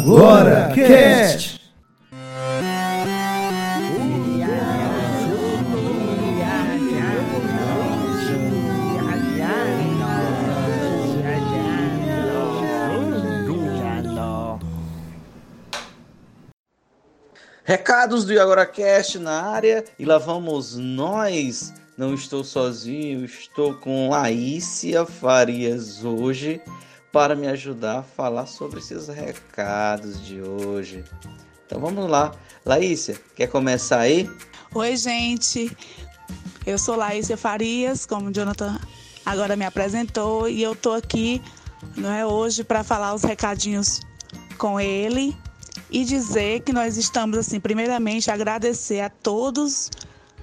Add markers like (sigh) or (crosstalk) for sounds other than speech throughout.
Agora Cast. Recados do AgoraCast na área e lá vamos nós. Não estou sozinho, estou com Laícia Farias hoje para me ajudar a falar sobre esses recados de hoje. Então vamos lá. Laícia, quer começar aí? Oi, gente. Eu sou Laícia Farias, como o Jonathan agora me apresentou, e eu tô aqui não é, hoje para falar os recadinhos com ele e dizer que nós estamos, assim, primeiramente agradecer a todos,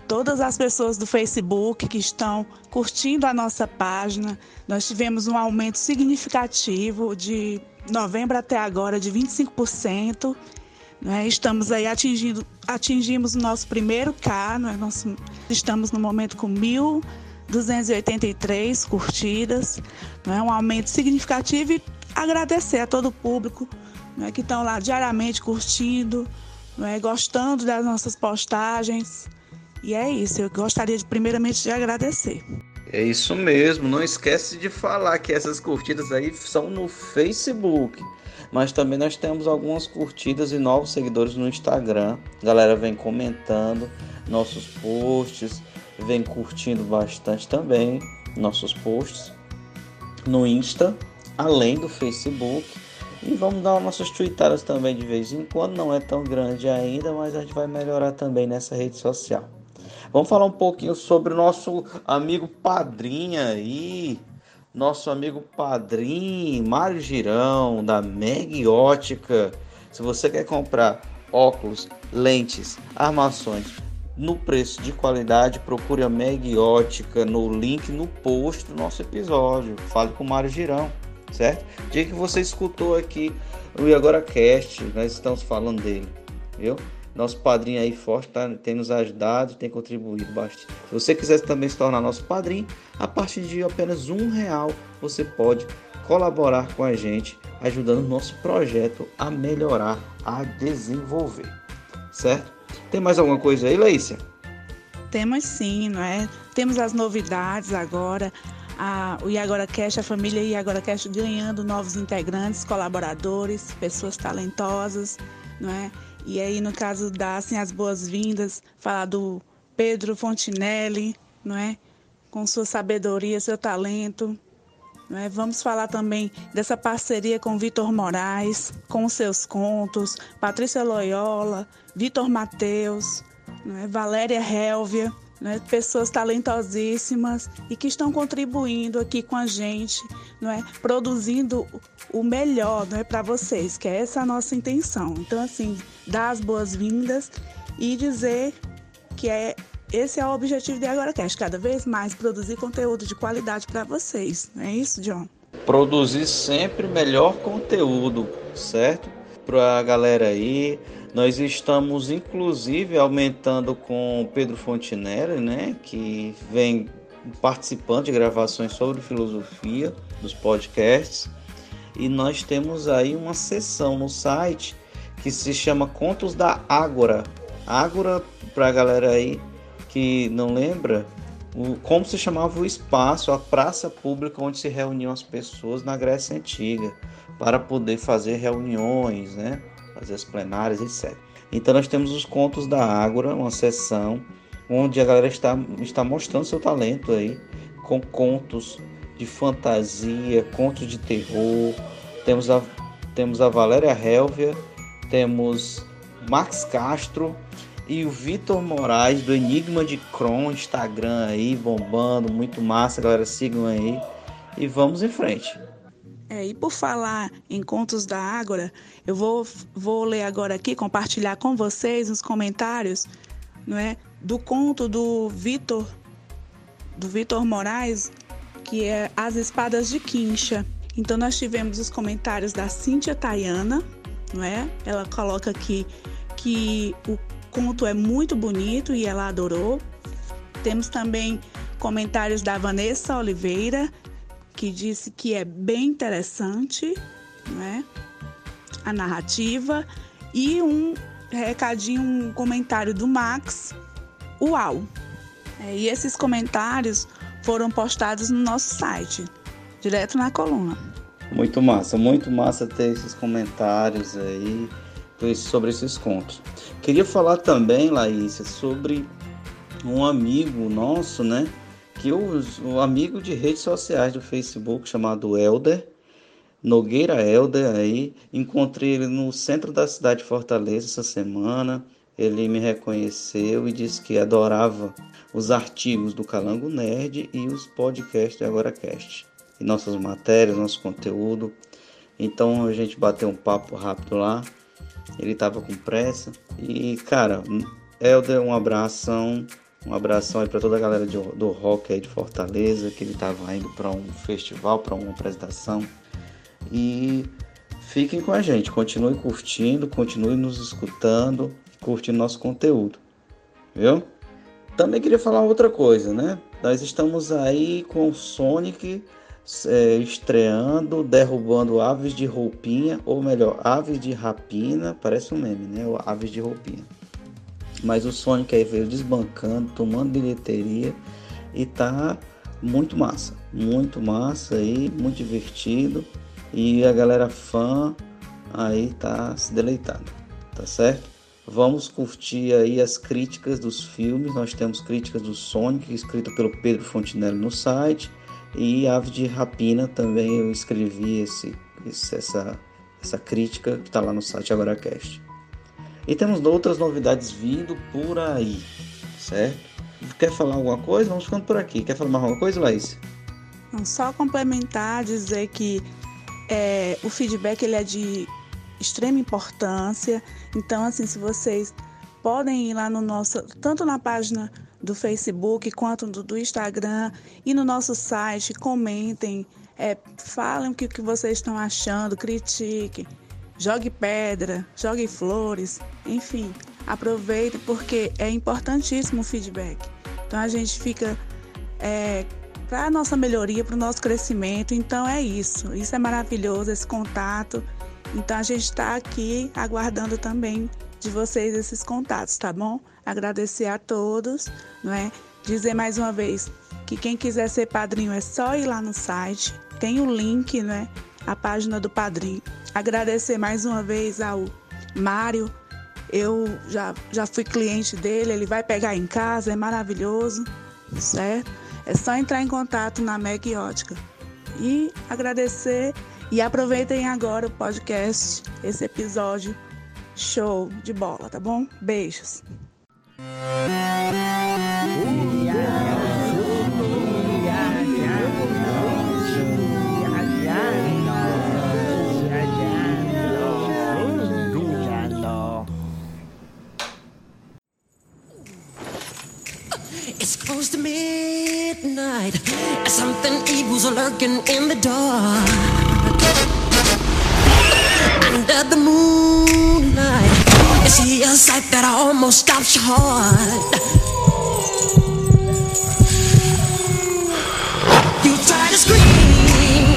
todas as pessoas do Facebook que estão curtindo a nossa página. Nós tivemos um aumento significativo de novembro até agora de 25%. Né? Estamos aí atingindo, atingimos o nosso primeiro K, né? Nosso, estamos no momento com 1.283 curtidas, né? um aumento significativo e agradecer a todo o público né, que estão lá diariamente curtindo, né, gostando das nossas postagens. E é isso, eu gostaria de primeiramente de agradecer. É isso mesmo, não esquece de falar que essas curtidas aí são no Facebook. Mas também nós temos algumas curtidas e novos seguidores no Instagram. A galera vem comentando nossos posts, vem curtindo bastante também nossos posts no Insta, além do Facebook. E vamos dar nossas tweetadas também de vez em quando, não é tão grande ainda, mas a gente vai melhorar também nessa rede social. Vamos falar um pouquinho sobre o nosso amigo padrinho aí, nosso amigo padrinho Mário Girão, da Meg Ótica. Se você quer comprar óculos, lentes, armações no preço de qualidade, procure a Meg Ótica no link no post do nosso episódio. Fale com o Mário Girão certo? Dia que você escutou aqui o E Agora Cast, nós estamos falando dele, viu? Nosso padrinho aí forte tá, tem nos ajudado, tem contribuído bastante. Se você quiser também se tornar nosso padrinho, a partir de apenas um real você pode colaborar com a gente, ajudando o nosso projeto a melhorar, a desenvolver, certo? Tem mais alguma coisa aí, Leícia? Temos sim, não é? Temos as novidades agora a, o Iagora Cash, a família Iagora Cash ganhando novos integrantes, colaboradores, pessoas talentosas, não é? E aí, no caso, dar assim, as boas-vindas, falar do Pedro Fontinelli, não é? Com sua sabedoria, seu talento. É? Vamos falar também dessa parceria com Vitor Moraes, com seus contos, Patrícia Loyola, Vitor Mateus, é? Valéria Helvia né, pessoas talentosíssimas e que estão contribuindo aqui com a gente, não é, produzindo o melhor, não é, para vocês, que é essa a nossa intenção. Então, assim, dar as boas-vindas e dizer que é esse é o objetivo de Agora Cast, cada vez mais produzir conteúdo de qualidade para vocês. Não é isso, John? Produzir sempre melhor conteúdo, certo? Para a galera aí nós estamos inclusive aumentando com Pedro Fontinelli, né, que vem participando de gravações sobre filosofia dos podcasts. E nós temos aí uma sessão no site que se chama Contos da Ágora. Ágora, para a galera aí que não lembra, o, como se chamava o espaço, a praça pública onde se reuniam as pessoas na Grécia Antiga, para poder fazer reuniões, né? Fazer as plenárias, etc. Então nós temos os contos da Ágora, uma sessão onde a galera está, está mostrando seu talento aí, com contos de fantasia, contos de terror. Temos a, temos a Valéria Helvia, temos Max Castro e o Vitor Moraes do Enigma de Cron, Instagram aí, bombando, muito massa, galera, sigam aí e vamos em frente. É, e por falar em contos da Ágora, eu vou, vou ler agora aqui, compartilhar com vocês nos comentários, não é, do conto do Vitor, do Vitor Moraes, que é As Espadas de Quincha. Então nós tivemos os comentários da Cíntia Tayana, não é? Ela coloca aqui que o conto é muito bonito e ela adorou. Temos também comentários da Vanessa Oliveira, que disse que é bem interessante, né? A narrativa e um recadinho, um comentário do Max. Uau! É, e esses comentários foram postados no nosso site, direto na coluna. Muito massa, muito massa ter esses comentários aí sobre esses contos. Queria falar também, Laís, sobre um amigo nosso, né? Que o um amigo de redes sociais do Facebook chamado Elder, Nogueira Elder aí, encontrei ele no centro da cidade de Fortaleza essa semana. Ele me reconheceu e disse que adorava os artigos do Calango Nerd e os podcasts do AgoraCast. E nossas matérias, nosso conteúdo. Então a gente bateu um papo rápido lá. Ele estava com pressa. E, cara, Helder, um abração. Um abração aí para toda a galera do rock aí de Fortaleza, que ele estava indo para um festival, para uma apresentação. E fiquem com a gente, continue curtindo, continue nos escutando, curtindo nosso conteúdo. Viu? Também queria falar outra coisa, né? Nós estamos aí com o Sonic é, estreando, derrubando aves de roupinha, ou melhor, aves de rapina, parece um meme, né? Aves de roupinha. Mas o Sonic aí veio desbancando, tomando bilheteria e tá muito massa, muito massa aí, muito divertido e a galera fã aí tá se deleitando, tá certo? Vamos curtir aí as críticas dos filmes. Nós temos críticas do Sonic, escrita pelo Pedro Fontinelli no site. E Ave de Rapina também eu escrevi esse, esse essa, essa crítica que está lá no site AgoraCast. E temos outras novidades vindo por aí, certo? Quer falar alguma coisa? Vamos ficando por aqui. Quer falar mais alguma coisa, Laís? Só complementar, dizer que é, o feedback ele é de extrema importância. Então, assim, se vocês podem ir lá no nosso, tanto na página do Facebook quanto do, do Instagram e no nosso site, comentem, é, falem o que, que vocês estão achando, critiquem, jogue pedra, jogue flores, enfim, aproveitem porque é importantíssimo o feedback. Então a gente fica é, para a nossa melhoria, para o nosso crescimento. Então é isso, isso é maravilhoso, esse contato. Então a gente está aqui aguardando também de vocês esses contatos, tá bom? Agradecer a todos, não é? Dizer mais uma vez que quem quiser ser padrinho é só ir lá no site, tem o link, né? A página do padrinho. Agradecer mais uma vez ao Mário. Eu já, já fui cliente dele, ele vai pegar em casa, é maravilhoso, certo? É só entrar em contato na Meg Ótica. E agradecer e aproveitem agora o podcast, esse episódio show de bola, tá bom? Beijos. It's close to midnight. Something evil's lurking in the dark. under the moonlight. You see a sight that almost stops your heart. You try to scream,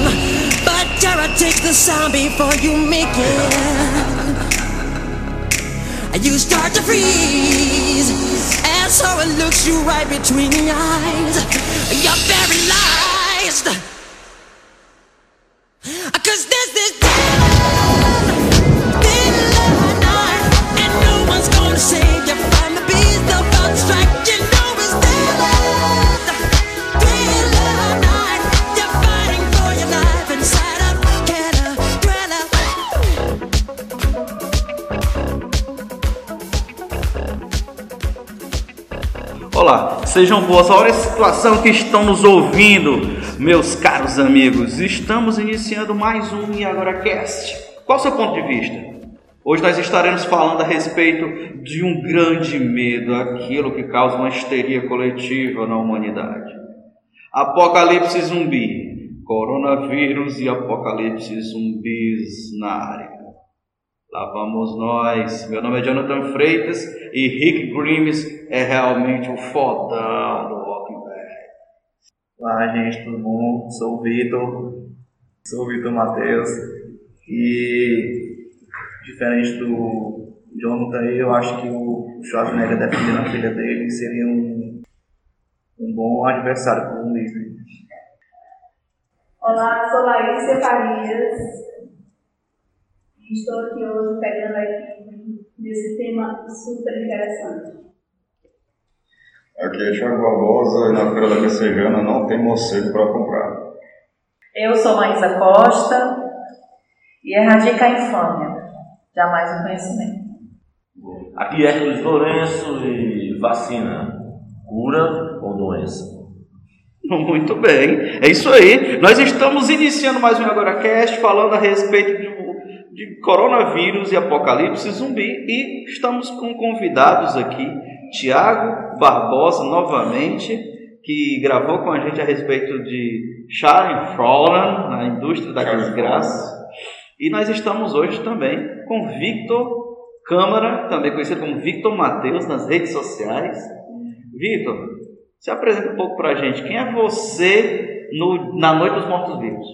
but terror takes the sound before you make it. You start to freeze, and so it looks you right between the eyes. You're very lies. Sejam boas. Olha a situação que estão nos ouvindo, meus caros amigos. Estamos iniciando mais um E Agora Cast. Qual o seu ponto de vista? Hoje nós estaremos falando a respeito de um grande medo, aquilo que causa uma histeria coletiva na humanidade. Apocalipse zumbi, coronavírus e apocalipse zumbis na área. Lá vamos nós. Meu nome é Jonathan Freitas e Rick Grimes é realmente o fodão do Walking Dead. Olá, gente, tudo bom? Sou o Vitor, sou o Vitor Matheus e diferente do Jonathan, eu acho que o Schwarzenegger defendendo a filha dele seria um, um bom adversário para o Luiz. Olá, sou Laísa Farias. Estou aqui hoje pegando aqui nesse tema super interessante. Aqui é Thiago Barbosa e na Feira da Messejana não tem morcego para comprar. Eu sou Maísa Costa e erradica a infâmia, jamais o conhecimento. Aqui é Hércules Lourenço e vacina, cura ou doença? (laughs) Muito bem, é isso aí. Nós estamos iniciando mais um AgoraCast falando a respeito de, de coronavírus e apocalipse zumbi e estamos com convidados aqui, Tiago Barbosa novamente, que gravou com a gente a respeito de Sharon Frolan na indústria da desgraça. E nós estamos hoje também com Victor Câmara, também conhecido como Victor Mateus nas redes sociais. Victor, se apresenta um pouco para a gente. Quem é você no, na Noite dos Mortos-Vivos?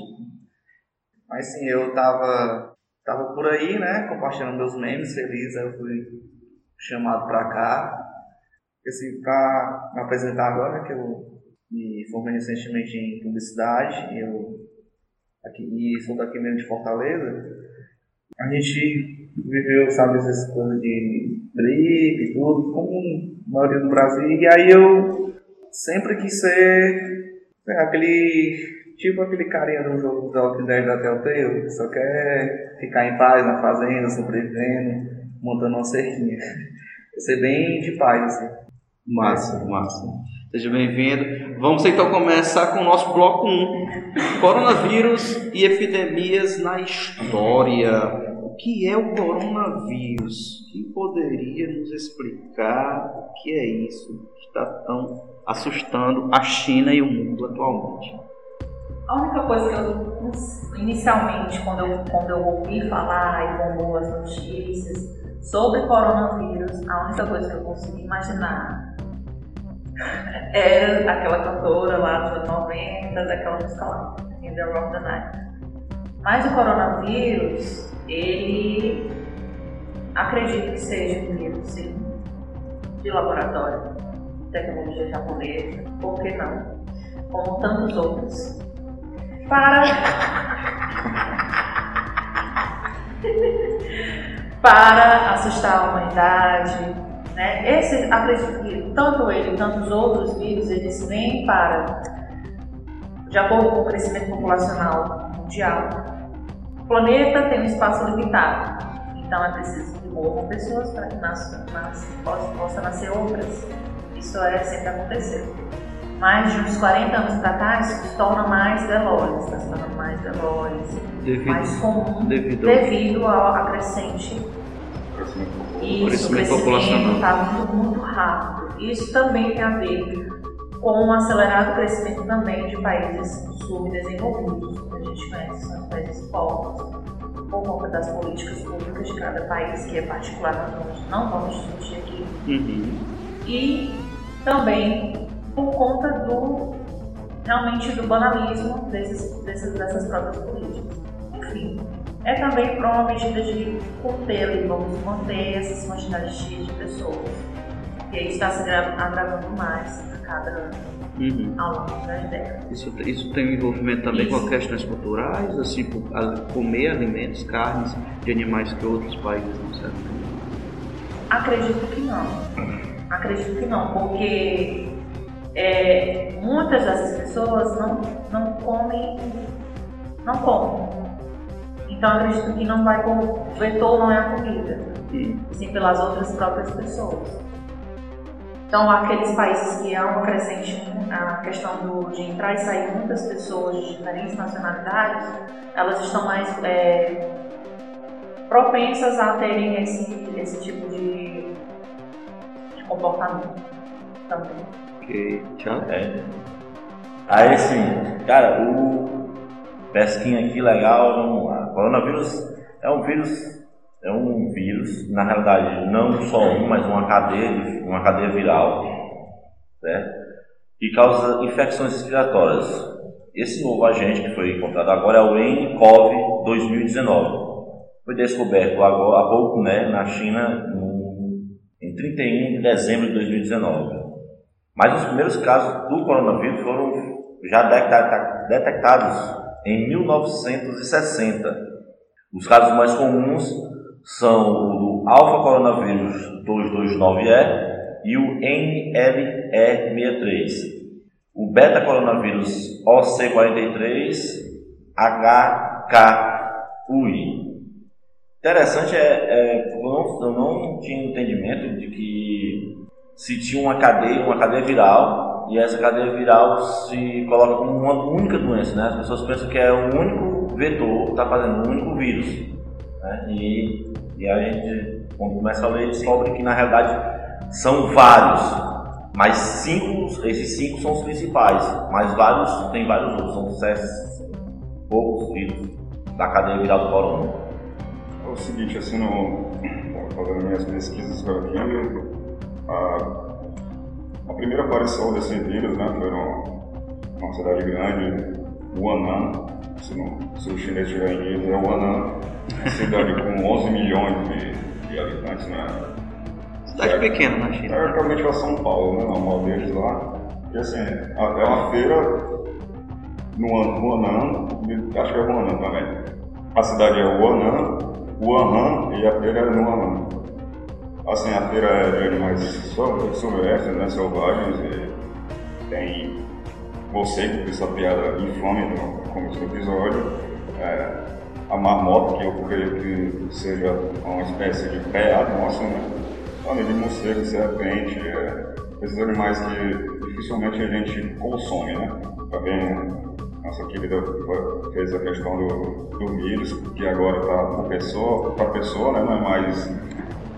Mas sim, eu tava, tava por aí, né, compartilhando meus memes felizes, aí eu fui chamado para cá. Assim, para me apresentar agora, que eu me formei recentemente em publicidade, eu aqui, e sou daqui mesmo de Fortaleza. A gente viveu, sabe, essas coisas de gripe e tudo, como a maioria do Brasil, e aí eu sempre quis ser é, aquele tipo aquele carinha do jogo do Walking Dead da Telltale, só quer ficar em paz na fazenda, sobrevivendo, montando uma cerquinha. Ser bem de paz, assim. Massa, massa. Seja bem-vindo. Vamos então começar com o nosso bloco 1. Coronavírus e epidemias na história. O que é o coronavírus? Quem poderia nos explicar o que é isso que está tão assustando a China e o mundo atualmente? A única coisa que eu, inicialmente, quando eu, quando eu ouvi falar e bombou as notícias sobre coronavírus, a única coisa que eu consegui imaginar era aquela cantora lá dos anos 90, daquela música lá, In the Rock the Night. Mas o coronavírus, ele acredito que seja um vírus, sim, de laboratório tecnologia japonesa, por que não? Como tantos outros. Para. para assustar a humanidade. Né? Esse, acredito que tanto ele quanto os outros vírus, eles vêm para, de acordo com o crescimento populacional mundial, o planeta tem um espaço limitado. Então é preciso que morram pessoas para que nasça, nasça, possa, possa nascer outras. Isso é sempre aconteceu. Mas de uns 40 anos para isso se torna mais veloz, está se tornando mais veloz, devido, mais comum, devido, devido ao acrescente. Isso, crescimento populacional está muito, muito rápido. Isso também tem a ver com o acelerado crescimento também de países subdesenvolvidos, que a gente conhece, são os países pobres, por conta das políticas públicas de cada país, que é particular, nós não vamos discutir aqui. Uhum. E também por conta do realmente do banalismo desses, desses, dessas próprias políticas. Enfim, é também para uma medida de conter, vamos manter essas quantidades X de pessoas, que está se agravando mais a cada ano. Uhum. ao longo das décadas. Isso, isso tem um envolvimento também isso. com questões culturais, assim, comer alimentos, carnes de animais que outros países não servem? Acredito que não. Acredito que não, porque é, muitas dessas pessoas não, não comem, não comem. Então acredito que não vai como o vetor não é a comida, sim pelas outras próprias pessoas. Então aqueles países que há uma crescente a questão do, de entrar e sair muitas pessoas de diferentes nacionalidades, elas estão mais é, propensas a terem esse, esse tipo de comportamento também. Tchau. É. Aí sim, cara, o pesquinha aqui legal, vamos lá. Coronavírus é um vírus, é um vírus, na realidade não só um, mas uma cadeia, uma cadeia viral, certo? Que causa infecções respiratórias. Esse novo agente que foi encontrado agora é o nCoV 2019, foi descoberto agora, há pouco né, na China no, em 31 de dezembro de 2019. Mas os primeiros casos do coronavírus foram já detectados em 1960. Os casos mais comuns são o do alfa coronavírus 229E e o NLE63, o beta coronavírus OC43 HKUI. Interessante é, é eu, não, eu não tinha entendimento de que se tinha uma cadeia, uma cadeia viral, e essa cadeia viral se coloca como uma única doença, né? As pessoas pensam que é o único vetor que está fazendo, o único vírus. Né? E, e a gente, quando começa a ler, descobre que na realidade são vários, mas cinco, esses cinco são os principais, mas vários, tem vários outros, são poucos vírus da cadeia viral do corona. É o seguinte, assim, no, fazendo minhas pesquisas aqui, a, a primeira aparição desse vírus né, foi numa cidade grande, Wuhan, se, não, se o chinês estiver em inglês, é Wuhan, cidade com (laughs) 11 milhões de, de habitantes, né? Cidade é, pequena na China. É realmente a São Paulo, né? Uma aldeia de lá. E assim, é uma feira no Wuhan, acho que é Wuhan também. A cidade é Wuhan, Wuhan e a feira é no Wuhan. Assim, a feira é de animais silvestres, né, selvagens, e tem você que fez essa piada infame no começo do episódio. É, a marmota, que eu creio que seja uma espécie de pé nossa, né? Além de morcego, serpente, é, esses animais que dificilmente a gente consome, né? Também nossa querida fez a questão do, do vírus, que agora está para pessoa, pessoa, né? Não é mais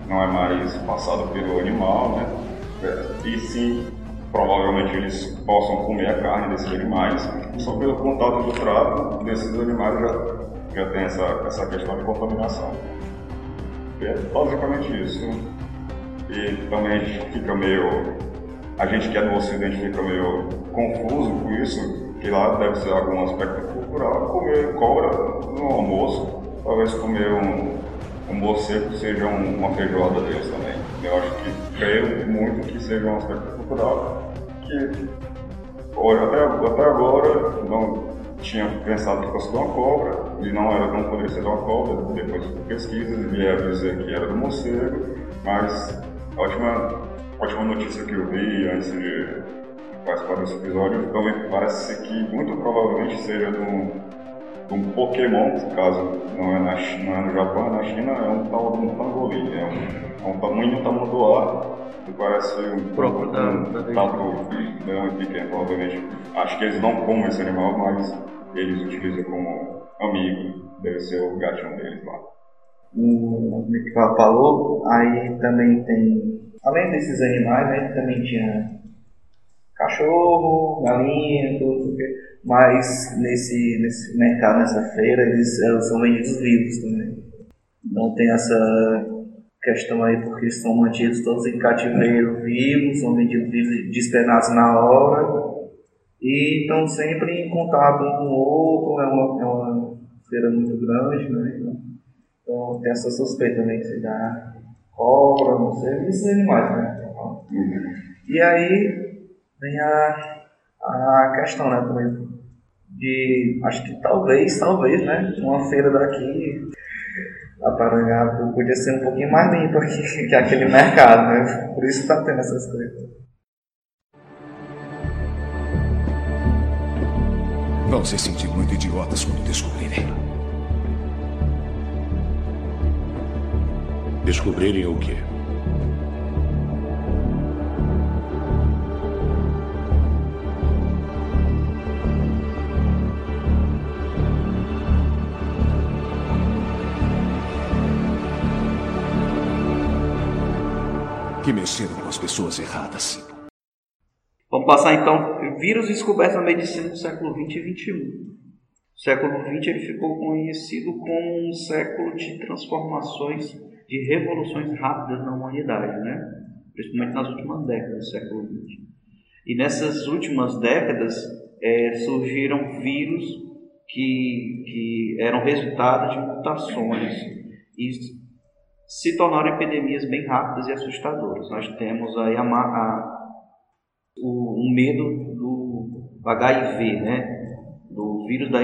não é mais passado pelo animal, né? E sim, provavelmente eles possam comer a carne desses animais, só pelo contato do trato desses animais já, já tem essa, essa questão de contaminação. É basicamente isso. E também a gente fica meio. A gente que é do Ocidente fica meio confuso com isso, que lá deve ser algum aspecto cultural, comer cobra no almoço, talvez comer um, um morcego seja um, uma feijoada deles também. Eu acho que creio muito que seja um aspecto cultural que até, até agora não tinha pensado que fosse de uma cobra e não era não poderia ser de uma cobra, depois de pesquisas vieram dizer que era do morcego, mas ótima, ótima notícia que eu vi antes de participar desse episódio também parece que muito provavelmente seja de um, um Pokémon, no caso não é, na, não é no Japão, é na China, é um tal de um pangolim, é um, é um tamanho tamanduá que parece um próprio da, um, da leão pequeno, provavelmente. Acho que eles não comem esse animal, mas eles utilizam como amigo, deve ser o gatinho deles lá. O que falou, aí também tem, além desses animais, né, também tinha cachorro, galinha, tudo, mas nesse, nesse mercado, nessa feira, eles, são vendidos vivos também. Então tem essa questão aí, porque são mantidos todos em cativeiro vivos, são vendidos vivos, despenados na hora, e estão sempre em contato um com o outro, é uma, é uma feira muito grande, né? Então, então tem essa suspeita também que se dá cobra, não sei, esses animais, né? E aí vem a, a questão, né, também, de, acho que talvez, talvez, né, uma feira daqui, a Parangá, podia ser um pouquinho mais limpa que, (laughs) que aquele mercado, né? Por isso tá tendo essas coisas. Vão se sentir muito idiotas quando descobrirem. Descobrirem o quê? Que mexeram com as pessoas erradas. Vamos passar então. Vírus descoberto na medicina do século 20 e 21. O século 20 ele ficou conhecido como um século de transformações de revoluções rápidas na humanidade, né? principalmente nas últimas décadas do século XX. E nessas últimas décadas é, surgiram vírus que, que eram resultado de mutações e se tornaram epidemias bem rápidas e assustadoras. Nós temos aí a, a, o, o, medo do HIV, né? do vírus da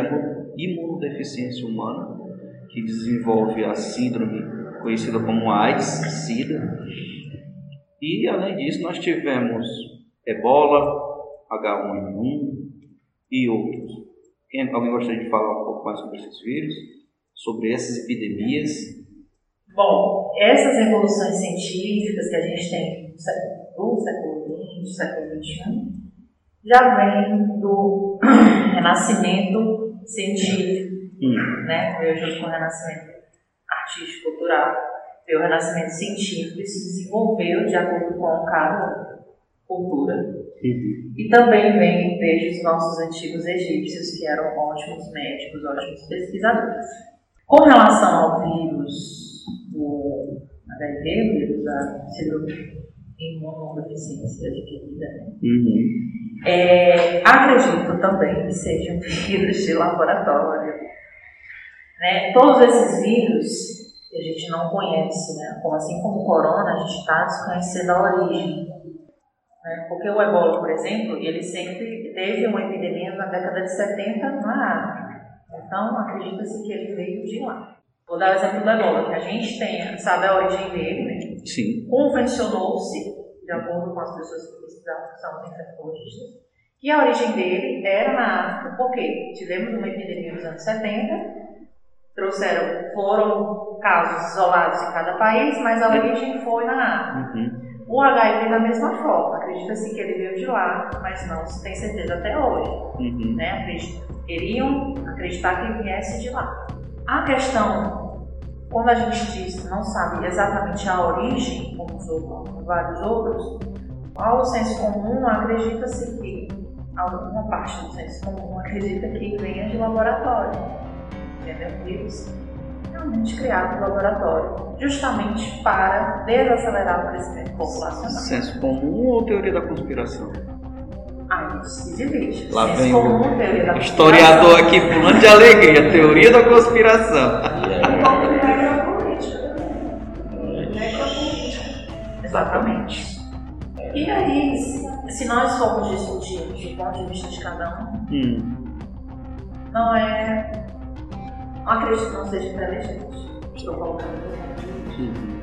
imunodeficiência humana, que desenvolve a síndrome conhecida como AIDS, SIDA. E além disso, nós tivemos ebola, H1N1 e outros. Quem, alguém gostaria de falar um pouco mais sobre esses vírus? Sobre essas epidemias? Bom, essas evoluções científicas que a gente tem do século XX, século XXI, já vem do (clears throat) renascimento científico, hum. né? Veio junto com o renascimento artístico, cultural, veio o renascimento científico e se desenvolveu de acordo com cada cultura. Uhum. E também vem desde os nossos antigos egípcios, que eram ótimos médicos, ótimos pesquisadores. Com relação ao vírus do HIV, o vírus da imunodeficiência adquirida, né? Uhum. É, acredito também que seja um vírus de laboratório. Né? Todos esses vírus que a gente não conhece, né? como assim como o corona, a gente está desconhecendo a origem. Né? Porque o ebola, por exemplo, ele sempre teve uma epidemia na década de 70 na África. Então, acredita-se que ele veio de lá. Vou dar o exemplo do ebola, que a gente tem, sabe a origem dele, né? Sim. Convencionou-se, de acordo com as pessoas que pesquisaram, que são infectologistas, que a origem dele era na África. Por quê? Tivemos uma epidemia nos anos 70, trouxeram, foram casos isolados em cada país, mas a origem foi na África. Uhum. O HIV da mesma forma, acredita-se que ele veio de lá, mas não se tem certeza até hoje. Uhum. Né? Queriam acreditar que viesse de lá. A questão, quando a gente diz não sabe exatamente a origem, como os outros, vários outros, ao senso comum acredita-se que alguma parte do senso comum acredita que venha de laboratório, entendeu? Vírus realmente criado no laboratório, justamente para desacelerar o crescimento populacional. Senso comum ou teoria da conspiração? Divide. Lá vem o historiador aqui pulando de alegria, teoria da conspiração. Exatamente. E aí, se nós formos discutir do ponto de vista de cada um, hum. não é não acredito que não seja inteligente. Estou colocando uhum.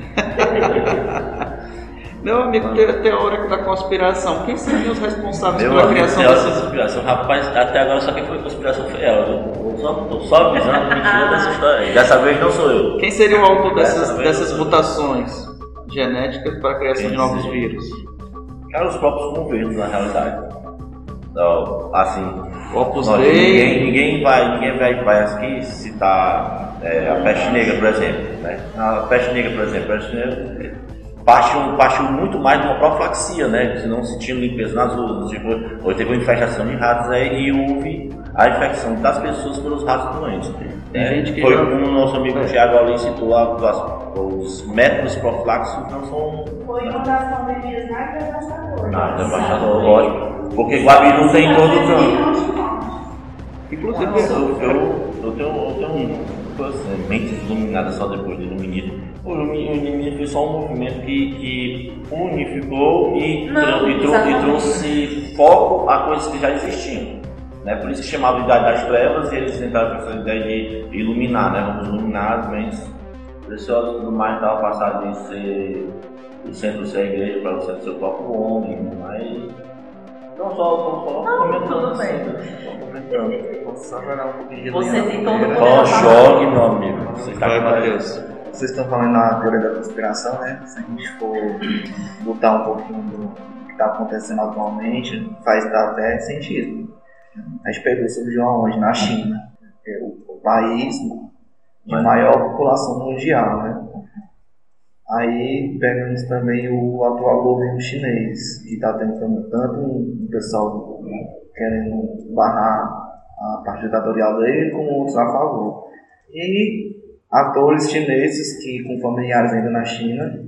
(laughs) Meu amigo teórico da conspiração, quem seriam os responsáveis Meu pela criação dessa conspiração? Rapaz, até agora só quem foi conspiração foi ela. Eu só, só avisando mentira dessa história aí. Dessa vez não sou eu. Quem seria o autor dessas, dessas mutações genéticas para a criação quem de novos seria? vírus? Cara, os próprios governos, na realidade. Então, assim, Opus Dei. Ninguém, ninguém, vai, ninguém vai, vai aqui citar é, a peste negra, por exemplo. Né? A peste negra, por exemplo, a peste negra partiu, partiu muito mais de uma profilaxia, né? Se não se tinha limpeza nas ruas, tipo, ou teve uma infestação de ratos aí e houve a infecção das pessoas pelos ratos doentes. É, foi como o nosso amigo é. Tiago ali citou, as, os métodos profiláxicos não são. Foi uma das pandemias mais devastadoras. Ah, devastador, lógico. Porque Guabiru tem todo canto. Inclusive, eu, eu, eu tenho, eu tenho assim, mentes iluminadas só depois do iluminismo. O iluminismo foi só um movimento que, que unificou e, Não, e, trou e trouxe foco a coisas que já existiam. Né? Por isso que chamava Idade das Trevas e eles tentaram essa ideia de iluminar, né? Vamos iluminar as mentes preciosas e tudo mais, estava passado de ser o centro ser a igreja para o centro ser o próprio homem, mas não só, não só não, comentando. Tudo bem. Um pouquinho de Você tem todo o Só jogue, meu amigo. Você tá com Deus. Vocês estão falando na teoria da conspiração, né? Se a gente for botar um pouquinho do que está acontecendo atualmente, faz até sentido. A gente pegou surgiu aonde? Na China. É o, o país de maior população mundial, né? Aí pegamos também o atual governo chinês, que está tentando tanto um pessoal querendo barrar a parte ditatorial dele, como outros a favor. E atores chineses que com familiares ainda na China,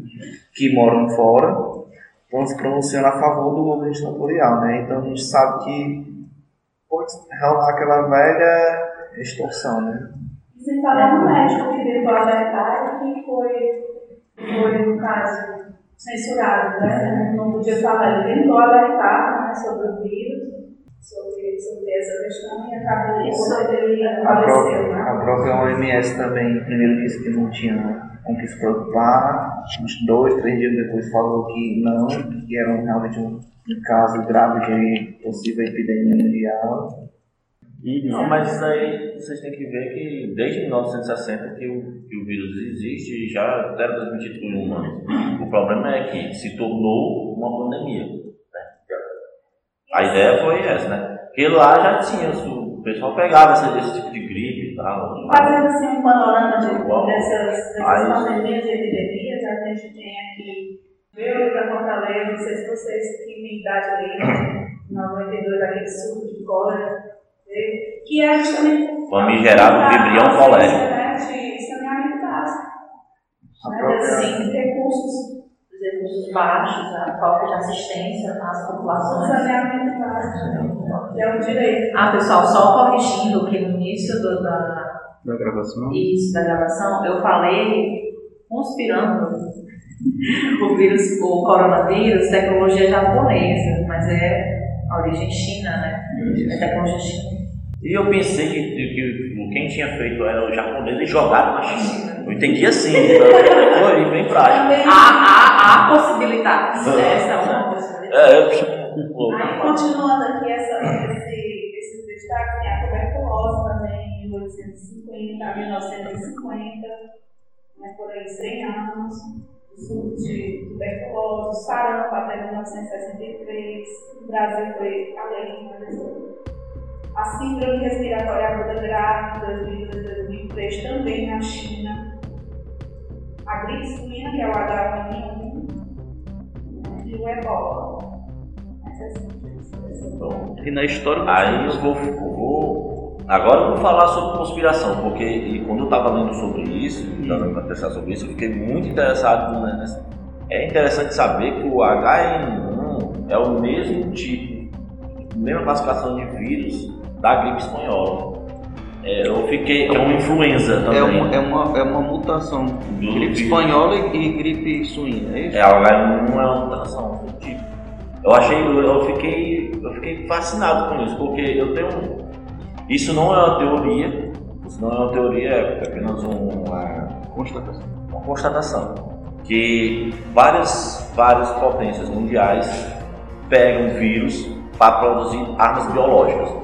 que moram fora, vão se pronunciando a favor do governo ditatorial, né? Então a gente sabe que pode rolar aquela velha extorsão, né? Sem falar no médico que veio alertar e que foi, foi, no caso, censurado, né? Não podia falar. Ele tentou alertar né, sobre o vírus, sobre, sobre essa questão e acabou ele faleceu, né? a própria OMS também primeiro disse que não tinha com que se preocupar, uns dois, três dias depois falou que não, que era realmente um caso grave de possível epidemia mundial. Não, mas isso aí vocês têm que ver que desde 1960 que o, que o vírus existe e já era transmitido por humanos. O problema é que se tornou uma pandemia. né? A ideia foi essa, né? Porque lá já tinha, o pessoal pegava esse, esse tipo de gripe e tal. Fazendo assim um panorama de, Igual. dessas, dessas Aí- pandemias e epidemias, a gente tem aqui, veio da Fortaleza, não sei se vocês que têm idade ali, (coughs) 92, aquele surto de cólera, que é justamente Famigerado vibrião a colérico. né, de saneamento básico, né, desses recursos, Os recursos baixos, a falta de assistência às populações. saneamento básico, é um direito. Ah, pessoal, só corrigindo que no início do- da, Da gravação? isso, da gravação, eu falei conspirando (laughs) o vírus, o coronavírus, tecnologia japonesa, mas é a origem China, né? É tecnologia chinesa. E eu pensei que, que, que quem tinha feito era o japonês e jogado na China. Eu entendi assim, (laughs) então, foi bem prático. Há, há, há possibilidades. Essa é uma possibilidade. É, eu Aí, continuando aqui essa, esse, esses destaques, tem a tuberculose também, em 1850 a 1950, né, por aí 100 anos, o surto de tuberculose, o sarampo até 1963, no Brasil foi além, né, a síndrome respiratória aguda grave, 2002 2003, também na China, a gripe suína, que é o H1N1, né, e o ebola. Essas- essas- E na história Aí eu vou, vou- Agora eu vou falar sobre conspiração, porque quando eu estava lendo sobre isso, dando para pensar sobre isso, eu fiquei muito interessado né, nessa. É interessante saber que o HN1 é o mesmo tipo, mesma classificação de vírus da gripe espanhola. É, eu fiquei. É uma influenza também. É uma, é uma, é uma mutação. Do gripe espanhola e, gripe suína, é isso? É, o H1 é uma mutação do tipo. Eu achei, eu, fiquei, eu fiquei fascinado com isso, porque eu tenho, isso não é uma teoria, isso não é uma teoria, é apenas um, uma, Constatação. uma constatação, que várias, várias potências mundiais pegam vírus para produzir armas biológicas.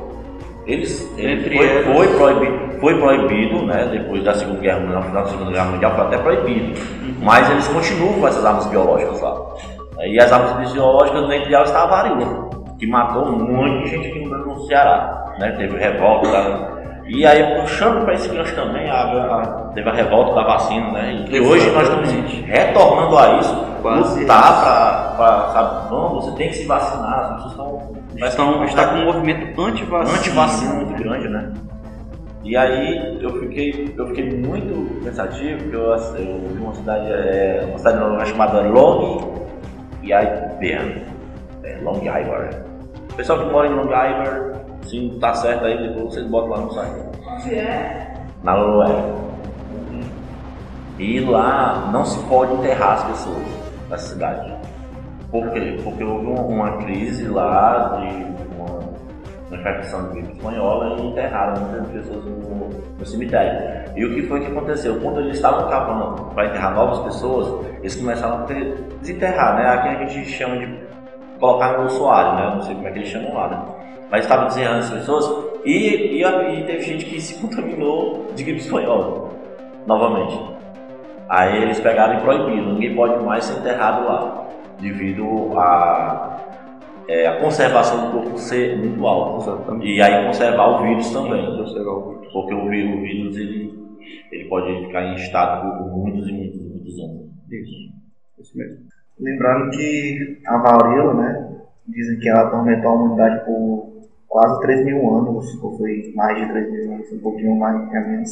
Eles, ele Entre foi, foi proibido, foi proibido, né, depois da Segunda Guerra Mundial, no final da Segunda Guerra Mundial foi até proibido, mas eles continuam com essas armas biológicas lá. E as armas biológicas, entre elas está a varíola, que matou um monte de gente aqui no, Ceará, né, teve revolta, e aí puxando para esse gancho também, a, a- teve a revolta da vacina, né, e hoje nós estamos retornando a isso, Quase lutar para, sabe, não, você tem que se vacinar, as pessoas estão... Então, está com um movimento anti-vacina. antivacina muito grande, né? E aí eu fiquei, eu fiquei muito pensativo, porque eu, eu vi uma cidade, é, uma cidade nova chamada Long Island. É, Long Island. O pessoal que mora em Long Island, se não tá certo aí, depois vocês botam lá no site. Onde é? Na Noruega. E lá não se pode enterrar as pessoas nessa cidade. Por quê? Porque houve uma, crise lá de uma, infecção de gripe espanhola e enterraram muitas pessoas no, no cemitério. E o que foi que aconteceu? Quando eles estavam cavando para enterrar novas pessoas, eles começaram a ter, desenterrar, né? Aqui a gente chama de colocar no ossuário, né? Não sei como é que eles chamam lá, né? Mas estavam desenterrando as pessoas e, e, e teve gente que se contaminou de gripe espanhola novamente. Aí eles pegaram e proibiram, ninguém pode mais ser enterrado lá, devido a, é, a conservação do corpo ser muito alta. E aí conservar o vírus também, Conservar o vírus. porque o vírus, o vírus ele, ele pode ficar em estado por muitos e muitos, e muitos anos. Isso. Isso mesmo. Lembrando que a varíola, né? Dizem que ela atormentou a humanidade por quase 3 mil anos, ou foi mais de 3 mil anos, um pouquinho mais, é menos.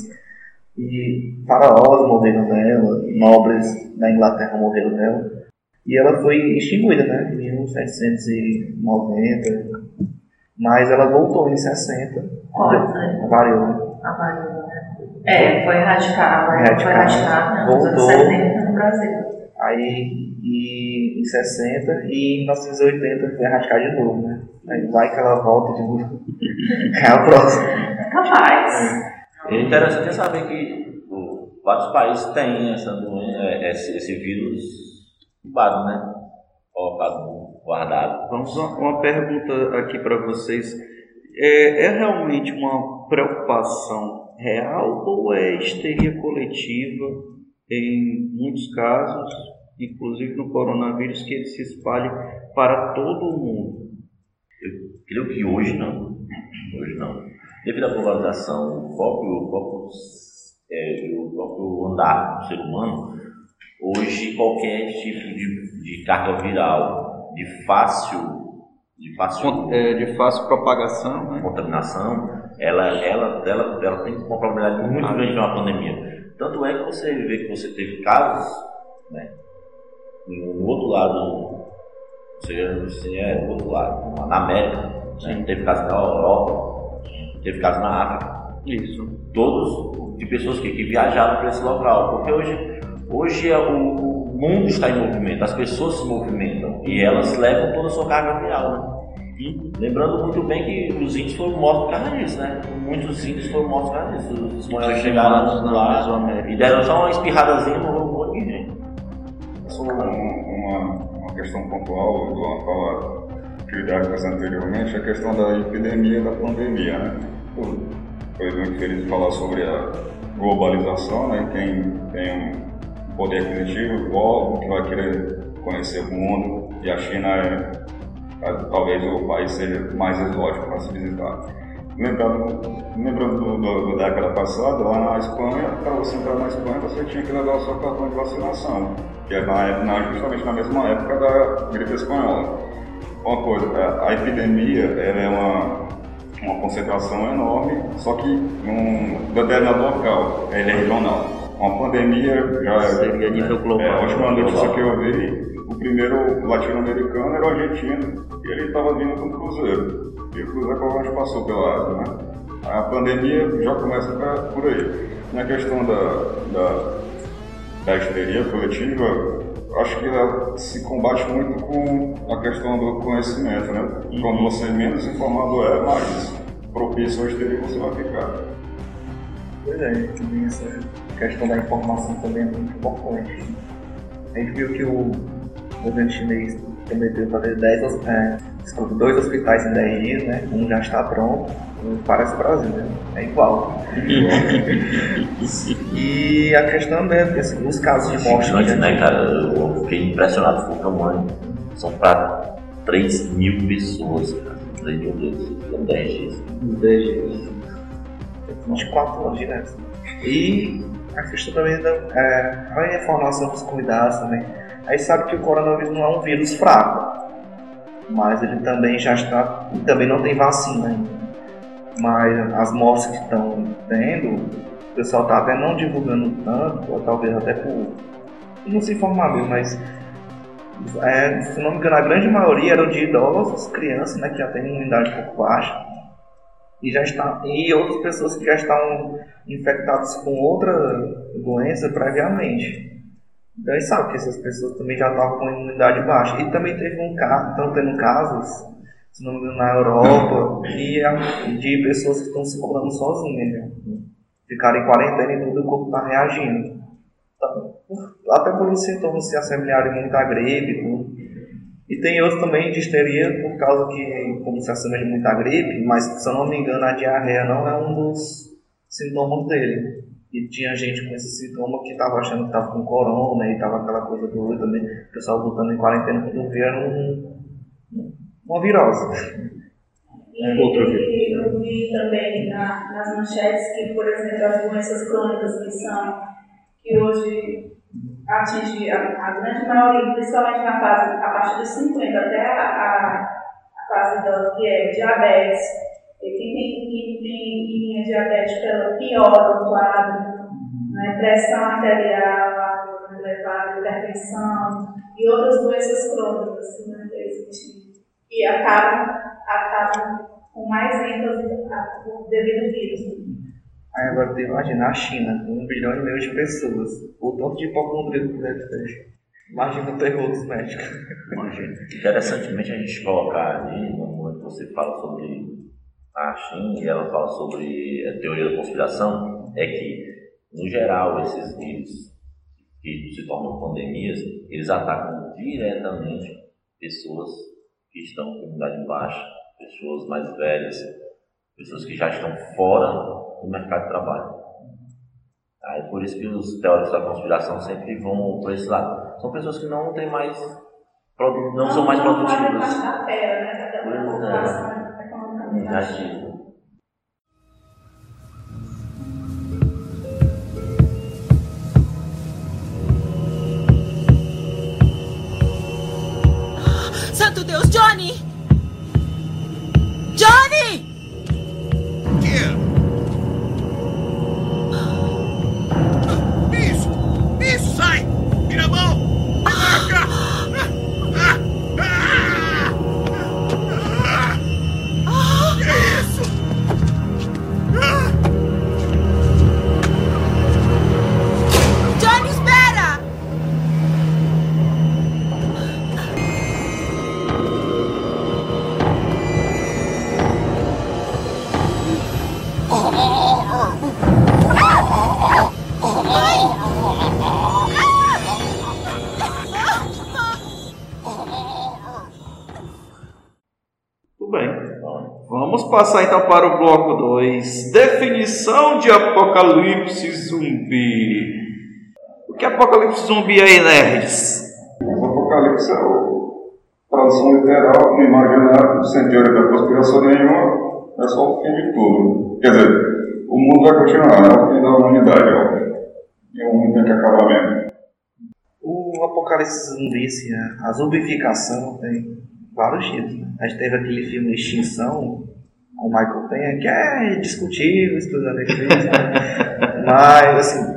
E faraós morreram dela, nobres da Inglaterra morreram dela. E ela foi extinguida, né? Em 1790. Mas ela voltou em 60. Qual é? A varíola. A varíola, né? É, foi erradicado, foi Erradicado. erradicado nos anos Voltou. 70 no Brasil. Aí e, em 60 e em 1980 foi erradicado de novo, né? Aí vai que ela volta de novo. (laughs) É a próxima. É capaz. É interessante saber que vários países têm essa doença, é, esse, esse vírus incubado, né? Colocado, guardado. Vamos a uma pergunta aqui para vocês. É, é realmente uma preocupação real ou é histeria coletiva em muitos casos, inclusive no coronavírus, que ele se espalhe para todo o mundo? Eu creio que hoje não. Hoje não. Devido à globalização, o próprio, o próprio, é, o próprio andar do ser humano, hoje qualquer tipo de, de carga viral, de fácil, de fácil é, de fácil propagação, né? contaminação, ela, ela, ela, ela tem uma probabilidade muito grande de uma pandemia. Tanto é que você vê que você teve casos, né, no, outro lado, você é do outro lado, na América, né, teve casos na Europa, teve casos na África, Isso. todos de pessoas que, que viajaram para esse local, porque hoje, hoje é o, o mundo está em movimento, as pessoas se movimentam e elas levam toda a sua carga viral, né? Lembrando muito bem que os índios foram mortos por causa disso, né? Muitos índios foram mortos por causa disso. Os espanhóis chegaram na lá Mesoamérica. e deram só uma espirradazinha e morreu um monte de gente. Só uma, uma, uma questão pontual, do Luan fala atividades anteriormente, a questão da epidemia e da pandemia, né? Foi muito feliz de falar sobre a globalização, né? Quem tem um poder aquisitivo, óbvio que vai querer conhecer o mundo, e a China é, é, talvez o país seja mais exótico para se visitar. Lembrando, lembrando do, do, da década passada, lá na Espanha, para você entrar na Espanha, você tinha que levar o seu cartão de vacinação, que é na, na- justamente na mesma época da gripe espanhola. Uma coisa, a, a epidemia ela é uma, uma concentração enorme, só que num determinado local, ele é regional. Uma pandemia já é- Seria a nível global. É, a última notícia Global. que eu vi, o primeiro latino-americano era o argentino, e ele estava vindo com um cruzeiro. E o cruzeiro provavelmente passou pela Ásia, né? A pandemia já começa pra- por aí. Na questão da, da, da histeria coletiva, acho que ela se combate muito com a questão do conhecimento, né? Quando você menos informado é, mais propício à histeria você vai ficar. Pois é, também essa questão da informação também é muito importante. A gente viu que o governo chinês prometeu fazer 10, hos- é, desculpa, dois hospitais em 10 dias, né? Um já está pronto, um parece o Brasil, né? É igual. (laughs) e a questão é que assim, os casos de morte Gigante, né? né, cara? Eu fiquei impressionado com o tamanho. São para 3 mil pessoas, cara. 3 mil pessoas, são 10 dias. 10 dias. 24 anos direto. E a questão também da é, a informação dos cuidados também. A gente sabe que o coronavírus não é um vírus fraco, mas ele também já está. e também não tem vacina ainda. Mas as mortes que estão tendo, o pessoal está até não divulgando tanto, ou talvez até por não se informar mesmo, mas é, se não me engano, a grande maioria eram de idosos, crianças, né, que já têm imunidade um pouco baixa, e já está e outras pessoas que já estão infectadas com outra doença previamente. Então a gente sabe que essas pessoas também já estavam com imunidade baixa. E também teve um caso, estão tendo casos, se não me engano, na Europa, de, de pessoas que estão se curando sozinhas, né? Ficaram em quarentena e tudo, o corpo está reagindo. Tá- Até por os sintomas se assemelharem muito à gripe e tudo. E tem outros também de histeria por causa que, como se assemelha muito à gripe, mas se eu não me engano, a diarreia não é um dos sintomas dele. E tinha gente com esse sintoma que estava achando que estava com corona e estava aquela coisa doida também, o pessoal botando em quarentena quando via era um, uma virose. E Outro e eu vi também na- nas manchetes que, por exemplo, as doenças crônicas que são, que hoje atinge a, a grande maioria, principalmente na fase, a partir dos 50 até a, a, a fase da, que é diabetes. E quem tem, quem linha diabética, ela piora o quadro, né? pressão arterial elevada, hipertensão e outras doenças crônicas né, que existem. E acabam, acabam com mais ênfase devido ao vírus. Aí agora tu imagina a China, com um bilhão e meio de pessoas, o tanto de hipocondria que deve ter. Imagina o terror dos médicos. Imagina. Interessantemente a gente colocar ali, no momento você fala sobre a China e ela fala sobre a teoria da conspiração, é que, no geral, esses vírus que se tornam pandemias, eles atacam diretamente pessoas que estão com imunidade baixa, pessoas mais velhas, pessoas que já estão fora do mercado de trabalho. Aí por isso que os teóricos da conspiração sempre vão por esse lado. São pessoas que não têm mais produ- não, são mais produtivas. Né? Da Pois é. Santo Deus, Johnny! Johnny! Passar então para o bloco 2. Definição de apocalipse zumbi. O que é apocalipse zumbi aí, nerds? Apocalipse é o tradução literal, no imaginário, sem teoria da conspiração nenhuma, é só o fim de tudo. Quer dizer, o mundo vai continuar, é o fim da humanidade, óbvio. E o mundo tem que acabar mesmo. O apocalipse zumbi, assim, a, a zumbificação tem vários tipos. Né? A gente teve aquele filme Extinção com o Michael Penha, que é discutível, estudando né? mas assim,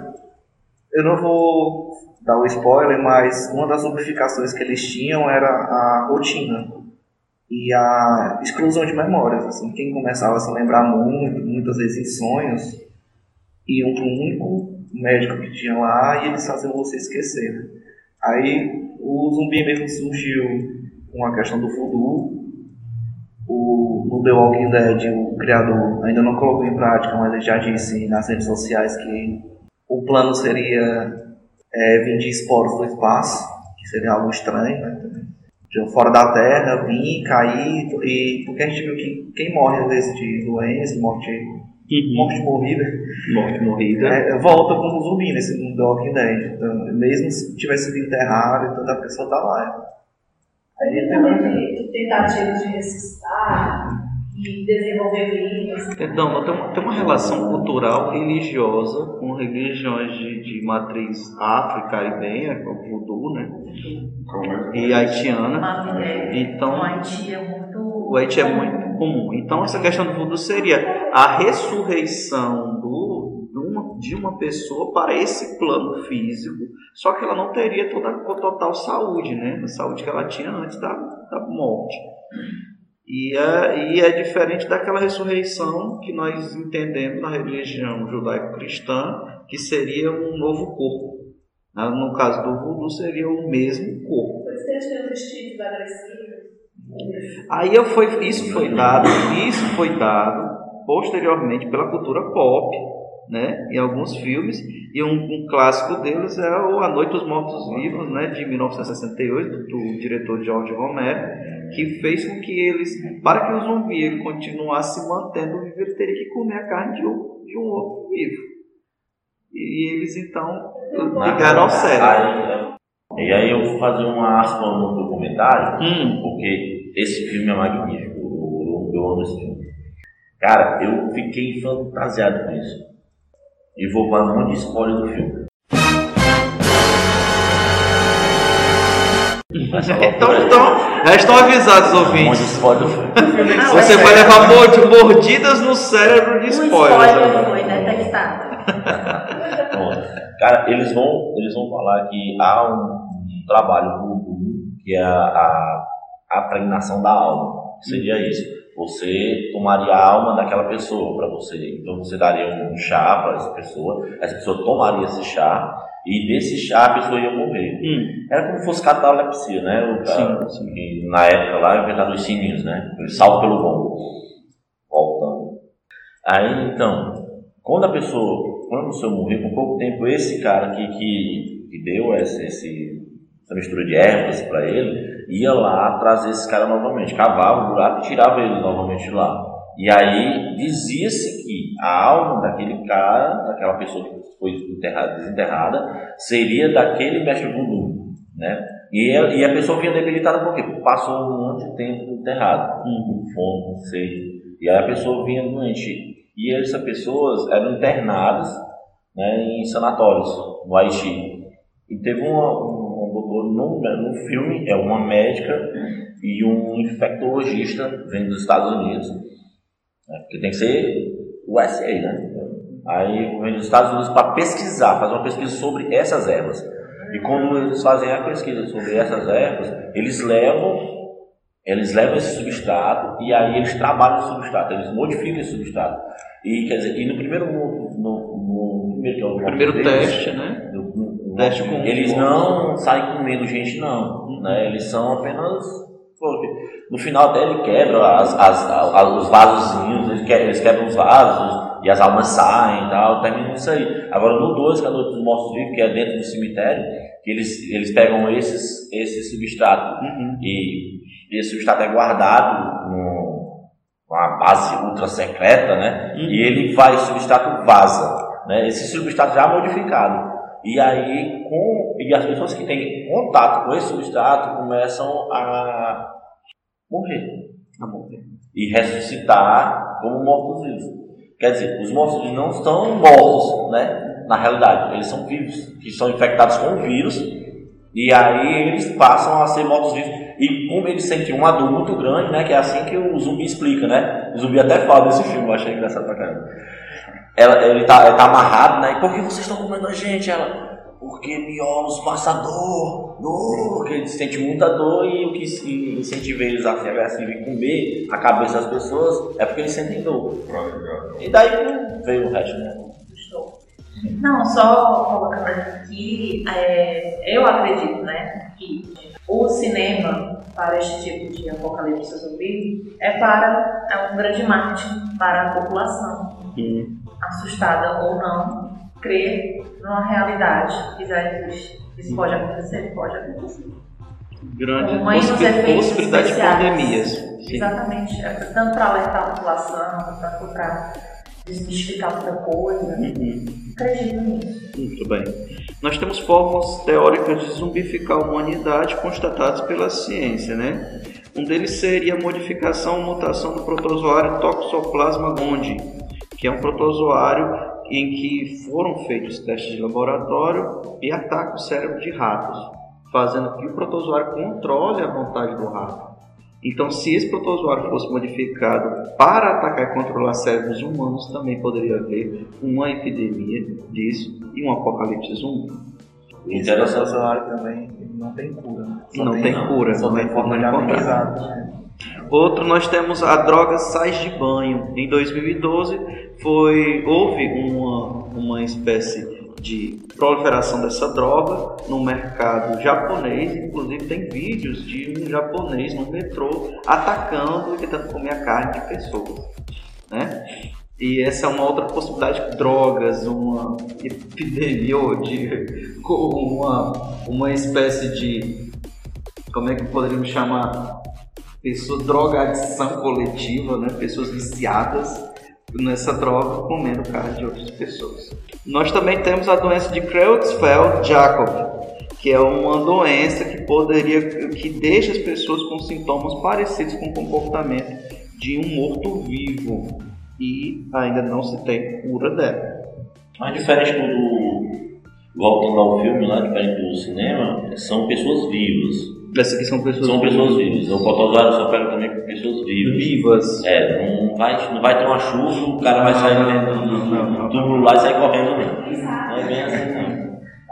eu não vou dar o spoiler, mas uma das zumbificações que eles tinham era a rotina e a exclusão de memórias. Assim, quem começava a se lembrar muito, muitas vezes em sonhos, iam para um único médico que tinha lá e eles faziam você esquecer. Aí o zumbi mesmo surgiu com a questão do voodoo. O, no The Walking Dead, o criador ainda não colocou em prática, mas ele já disse nas redes sociais que o plano seria é, vir de esporos do espaço, que seria algo estranho, né? De fora da Terra, vir, cair, e porque a gente viu que quem morre às vezes de doença, morte, morte morrida, Morte morrida. é, volta como zumbi nesse mundo do Walking Dead. Então, mesmo se tivesse sido enterrado, toda a pessoa tá lá. Aí Ele tem também de, de tentativa de ressuscitar e desenvolver vírus. Então, tem uma, tem uma relação cultural religiosa com religiões de, de matriz afro-caribenha, como o voodoo, né? É E haitiana. É, Então- é muito. O Haiti é muito comum. Então, essa questão do voodoo seria a ressurreição do, de, uma, pessoa para esse plano físico, só que ela não teria toda a total saúde, né? A saúde que ela tinha antes da, da morte. E é, e é diferente daquela ressurreição que nós entendemos na religião judaico-cristã, que seria um novo corpo. Ah, No caso do voodoo, seria o mesmo corpo. Por isso que eles têm os instintos agressivos. Aí eu foi, isso foi dado, isso foi dado posteriormente pela cultura pop, né, em alguns filmes, e um, um clássico deles é o A Noite dos Mortos Vivos, né, de 1968, do, diretor George Romero, que fez com que eles, para que o zumbi ele continuasse mantendo vivo, ele teria que comer a carne de um, de um outro vivo. E eles então ligaram ao cérebro. Aí, e aí eu vou fazer uma aspa no documentário, Hum, porque esse filme é magnífico. Eu amo esse filme. Cara, eu fiquei fantasiado com isso. E vou dar um monte de spoiler do filme. (laughs) Então, então, já estão avisados, um monte de ouvintes. spoiler do filme. (laughs) Ah, Você é. vai levar mord- mordidas no cérebro de Um spoilers. spoiler foi detectado. (laughs) Pronto. Cara, eles vão, eles vão falar que há um, um trabalho que é a, a, a pregnação da alma. Seria isso. Você tomaria a alma daquela pessoa para você. Então você daria um chá para essa pessoa, essa pessoa tomaria esse chá e desse chá a pessoa ia morrer. Hum. Era como se fosse catalepsia, né? Sim, a- sim. na época lá inventaram os sininhos, né? Salto pelo gongo. Voltando. Aí então, quando a pessoa, quando a pessoa morrer com pouco tempo, esse cara que, que, que deu esse, esse- essa mistura de ervas para ele, ia lá trazer esse cara novamente, cavava o buraco e tirava ele novamente de lá. E aí dizia-se que a alma daquele cara, daquela pessoa que foi enterrada, desenterrada, seria daquele mestre voodoo, né? E a, e a pessoa vinha debilitada por quê? Porque passou um monte de tempo enterrado, com fome, com sede. E aí a pessoa vinha doente. E essas pessoas eram internadas né, em sanatórios, no Haiti. E teve uma, no, no filme, é uma médica e um infectologista vem dos Estados Unidos, né, porque tem que ser USA, né? Aí vem dos Estados Unidos para pesquisar, fazer uma pesquisa sobre essas ervas. E quando eles fazem a pesquisa sobre essas ervas, eles levam eles levam esse substrato e aí eles trabalham esse substrato, eles modificam esse substrato. E quer dizer, e no primeiro no, no, no primeiro, que é o Primeiro deles, teste, né? no- Teste com- eles não saem comendo gente não, né? Eles são apenas no final até ele quebra as, as, a- os vasozinhos, eles quebram, eles quebram os vasos e as almas saem e tal, termina isso aí. Agora no 2, que é a Noite dos Mortos Vivos, que é dentro do cemitério, que eles, eles pegam esses, esse substrato e, e esse substrato é guardado num- numa base ultra secreta, né? E ele vai, o substrato vaza, né? Esse substrato já modificado. E aí, com, e as pessoas que têm contato com esse substrato começam a morrer. A morrer. E ressuscitar como mortos-vivos. Quer dizer, os mortos-vivos não estão mortos, né? Na realidade, eles são vivos, que são infectados com o vírus. E aí eles passam a ser mortos-vivos. E como eles sentem uma dor muito grande, né? Que é assim que o zumbi explica, né? O zumbi até fala desse filme, eu achei engraçado pra caramba. Ela, ele, tá, ele tá amarrado, né? E por que vocês estão comendo a gente? Ela, porque miolos passa dor, dor. Porque eles sentem muita dor e o que se incentiva eles a ser agressivos e comer a cabeça das pessoas é porque eles sentem dor. E daí veio o resto, né? Não, só colocando aqui, é, eu acredito, né, que o cinema para este tipo de apocalipse zumbi é para é um grande marketing para a população, assustada ou não, crer numa realidade que já existe. Isso pode acontecer, pode acontecer. Grande possibilidade de pandemias. Sim. Exatamente, é tanto para alertar a população, tanto para desmistificar muita coisa. Acredito nisso. Muito bem. Nós temos formas teóricas de zumbificar a humanidade constatadas pela ciência, né? Um deles seria a modificação ou mutação do protozoário Toxoplasma gondii, que é um protozoário em que foram feitos testes de laboratório e ataca o cérebro de ratos, fazendo que o protozoário controle a vontade do rato. Então, se esse protozoário fosse modificado para atacar e controlar cérebros humanos, também poderia haver uma epidemia disso e um apocalipse zumbi. Esse protozoário também não tem cura. né? Não tem cura, Só não tem é forma de encontrar. aprendizado. né? Outro nós temos a droga sais de banho. Em 2012 foi houve uma, uma espécie de proliferação dessa droga no mercado japonês, inclusive tem vídeos de um japonês no metrô atacando e tentando comer a carne de pessoas, né? E essa é uma outra possibilidade de drogas, uma epidemia ou de (laughs) uma, uma espécie de como é que poderíamos chamar pessoas drogadição coletiva, né? Pessoas viciadas nessa droga comendo carne de outras pessoas. Nós também temos a doença de Creutzfeldt-Jakob, que é uma doença que poderia que deixa as pessoas com sintomas parecidos com o comportamento de um morto-vivo e ainda não se tem cura dela. Mas diferente do- voltando ao filme lá, diferente do cinema, são pessoas vivas. Essas aqui são pessoas São pessoas vivas. O protozoário só pega também com pessoas vivas. vivas. É, não vai, não vai ter uma chuva, o cara vai sair do túmulo lá e sair correndo. Não, não é bem assim, não.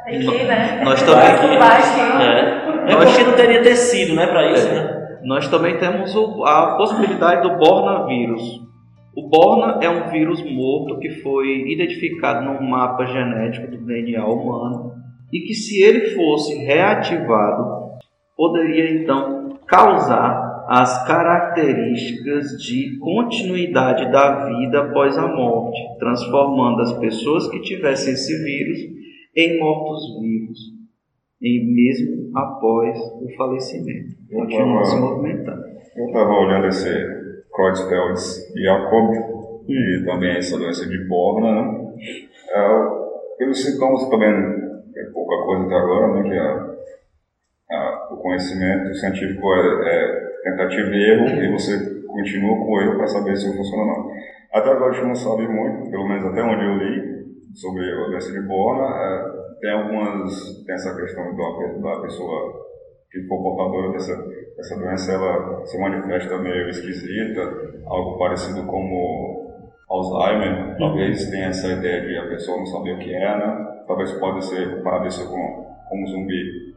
Que, né? Nós também que aqui-? É. É porque não teria tecido, né, pra isso, né? Nós também temos o- a possibilidade do Bornavírus. O Borna é um vírus morto que foi identificado no mapa genético do DNA humano e que, se ele fosse reativado, poderia então causar as características de continuidade da vida após a morte, transformando as pessoas que tivessem esse vírus em mortos-vivos, e mesmo após o falecimento. Continuam se movimentando. Eu estava olhando esse Creutzfeldt-Jakob e também essa doença de Borna, né? É, pelos sintomas também é pouca coisa até agora, né? Que a- a- o conhecimento científico é, é tentativa e erro e você continua com o erro para saber se funciona ou não. Até agora a gente não sabe muito, pelo menos até onde eu li, sobre a doença de Borna. É, tem algumas, tem essa questão da, da pessoa que for portadora dessa, dessa doença, ela se manifesta meio esquisita, algo parecido como Alzheimer. Talvez tenha essa ideia de a pessoa não saber o que é, né? Talvez pode ser comparado isso com, com um zumbi.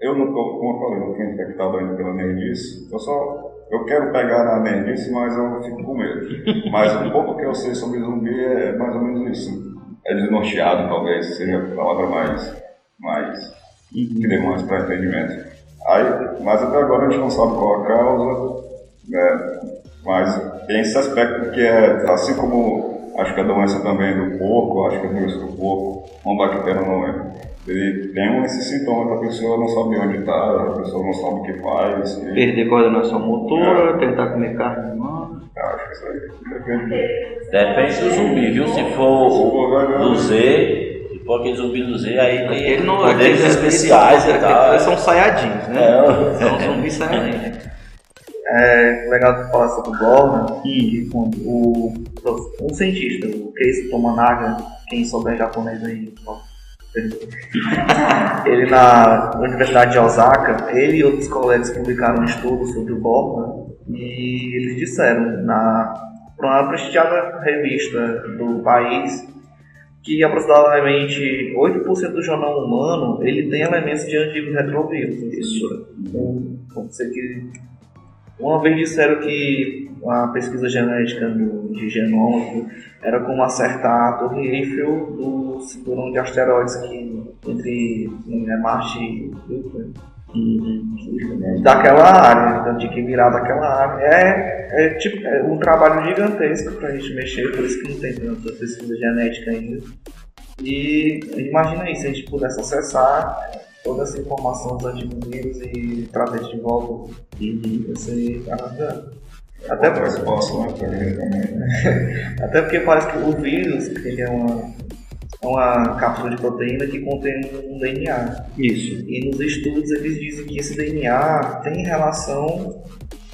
Eu não tô, como eu falei, não fui infectado ainda pela nerdice. Eu só, eu quero pegar na nerdice, mas eu fico com medo. (laughs) Mas um pouco que eu sei sobre zumbi é mais ou menos isso. É desnorteado, talvez, seja a palavra mais, mais que dê mais para entendimento. Aí, mas até agora a gente não sabe qual a causa, né? mas tem esse aspecto que é, assim como acho que a doença também do porco, acho que a doença do porco, uma bactéria não é. Ele tem um- esse sintoma que a pessoa não sabe onde está, a pessoa não sabe o que faz. E, Perder coordenação motora, tentar comer carne humana. acho que isso aí depende. Depende do zumbi, viu? Se for o do Z, se for aquele zumbi do Z, aí tem Ele não poderes aqueles especiais e tal. Eles são saiadins, né? É. São zumbis saiadins. É legal tu falar sobre o Borna, que quando o, um cientista, o Keisuke Tomanaga, quem souber japonês aí, ele na Universidade de Osaka, ele e outros colegas publicaram um estudo sobre o Borna e eles disseram na para uma prestigiada revista do país que aproximadamente 8% do genoma humano ele tem elementos de antigos retrovírus. Isso. Então, pode ser que uma vez disseram que a pesquisa genética de genoma era como acertar a Torre Eiffel do cinturão de asteroides aqui entre né, Marte e Júpiter. Daquela área, então tinha que virar daquela área. É, é, tipo, é um trabalho gigantesco pra gente mexer, por isso que não tem tanta pesquisa genética ainda. E imagina aí, se a gente pudesse acessar toda essa informação dos antivírus e trazer de volta, ia ser maravilhoso. Até resposta, né? (laughs) até porque parece que o vírus ele é uma, uma cápsula de proteína que contém um DNA. Isso. E nos estudos eles dizem que esse DNA tem relação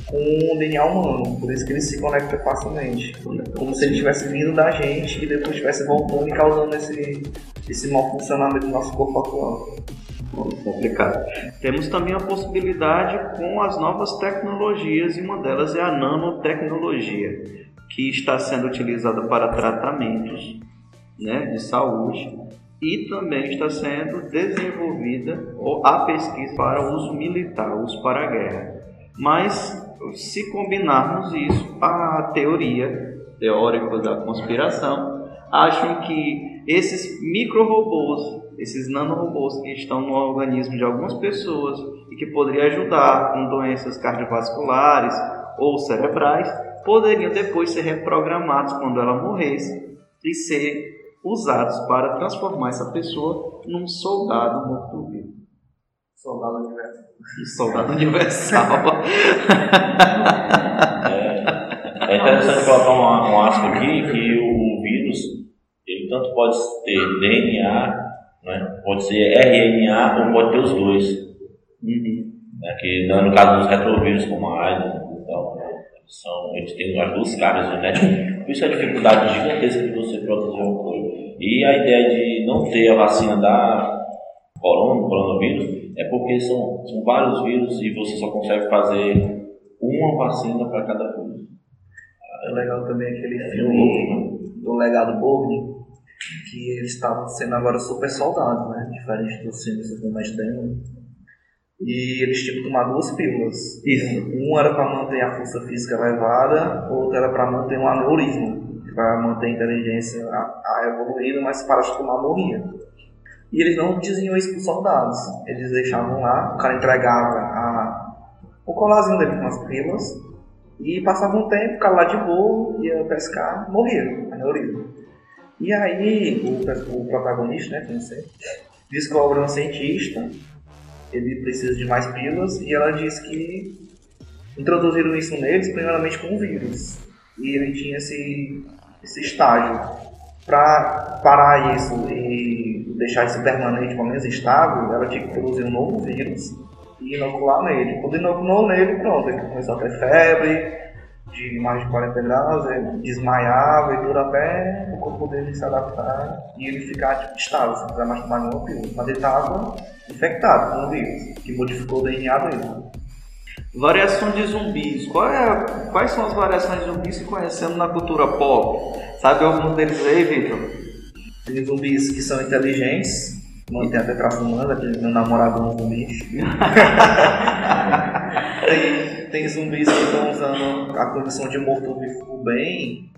com o DNA humano, por isso que ele se conecta facilmente. Como se ele tivesse vindo da gente e depois estivesse voltando e causando esse, esse mau funcionamento do nosso corpo atual. Complicado. Temos também a possibilidade com as novas tecnologias e uma delas é a nanotecnologia, que está sendo utilizada para tratamentos né, de saúde e também está sendo desenvolvida a pesquisa para uso militar, uso para a guerra. Mas se combinarmos isso, a teoria teórica da conspiração acham que esses micro-robôs, esses nanorobôs que estão no organismo de algumas pessoas e que poderiam ajudar com doenças cardiovasculares ou cerebrais, poderiam depois ser reprogramados quando ela morresse e ser usados para transformar essa pessoa num soldado morto-vivo. Soldado universal. Soldado universal. É interessante colocar um, um asco aqui que o vírus, ele tanto pode ter DNA, né? pode ser RNA ou pode ter os dois. Uhum. Né? Que no no caso dos retrovírus, como a AIDS e tal, né? são, eles têm as duas caras genéticas. Por isso a dificuldade gigantesca de você proteger um coisa. E a ideia de não ter a vacina da corona, coronavírus, é porque são, são vários vírus e você só consegue fazer uma vacina para cada vírus. É legal também aquele filme do Legado Borne, que eles estavam sendo agora super soldados, né? Diferente dos filmes do Matt Damon. E eles tinham que tomar duas pílulas. Isso. Um era para manter a força física elevada, outro era para manter um aneurisma, para manter a inteligência a, a evoluída, mas para de tomar morria. E eles não diziam isso para os soldados. Eles deixavam lá, o cara entregava a, o colarzinho dele com as pílulas e passava um tempo, o cara lá de boa, ia pescar, morria, aneurisma. E aí o, o protagonista, né, sei, descobre um cientista, ele precisa de mais pílulas e ela diz que introduziram isso neles primeiramente com vírus. E ele tinha esse, esse estágio. Para parar isso e deixar isso permanente, pelo menos estável, ela tinha que produzir um novo vírus e inocular nele. Quando inoculou nele, pronto, ele começou a ter febre, de mais de 40 graus, ele desmaiava e tudo até o corpo dele se adaptar e ele ficar tipo, estável, sem precisar mais tomar nenhuma pílula. Mas ele estava infectado com o vírus, que modificou o DNA dele. Variação de zumbis. É, quais são as variações de zumbis que conhecemos na cultura pop? Sabe algum deles aí, Victor? Tem zumbis que são inteligentes, mantém até traço humano, aquele meu namorado é um zumbi. (laughs) tem, zumbis que estão usando a condição de morto-vivo bem,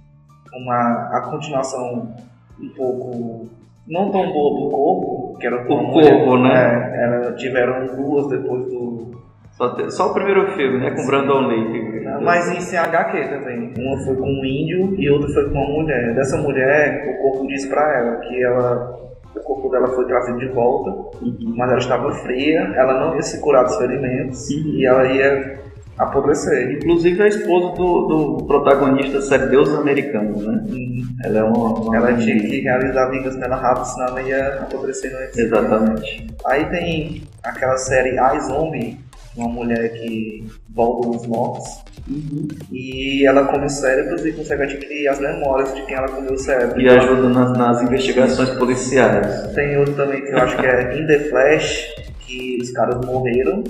uma, a continuação um pouco não tão boa do corpo, que era o corpo, né? É, era, tiveram duas depois do. Só, te, só o primeiro filme, né? Com Sim. Brandon Lee. Mas em CHQ também. Uma foi com um índio e outra foi com uma mulher. Dessa mulher, o corpo disse pra ela que ela o corpo dela foi trazido de volta, uhum. mas ela estava fria, ela não ia se curar dos ferimentos uhum. e ela ia apodrecer. Inclusive a esposa do, do protagonista da série Deus Americanos, né? Uhum. Ela é uma, uma Ela tinha que realizar vingas nela rápido, senão ela ia apodrecer no Exatamente. Aí tem aquela série I Zombie, uma mulher que volta dos mortos. Uhum. E ela come cérebros e consegue adquirir as memórias de quem ela comeu o cérebro. E ajuda nas, nas investigações policiais. Tem outro também que eu acho que é In The Flash, que os caras morreram,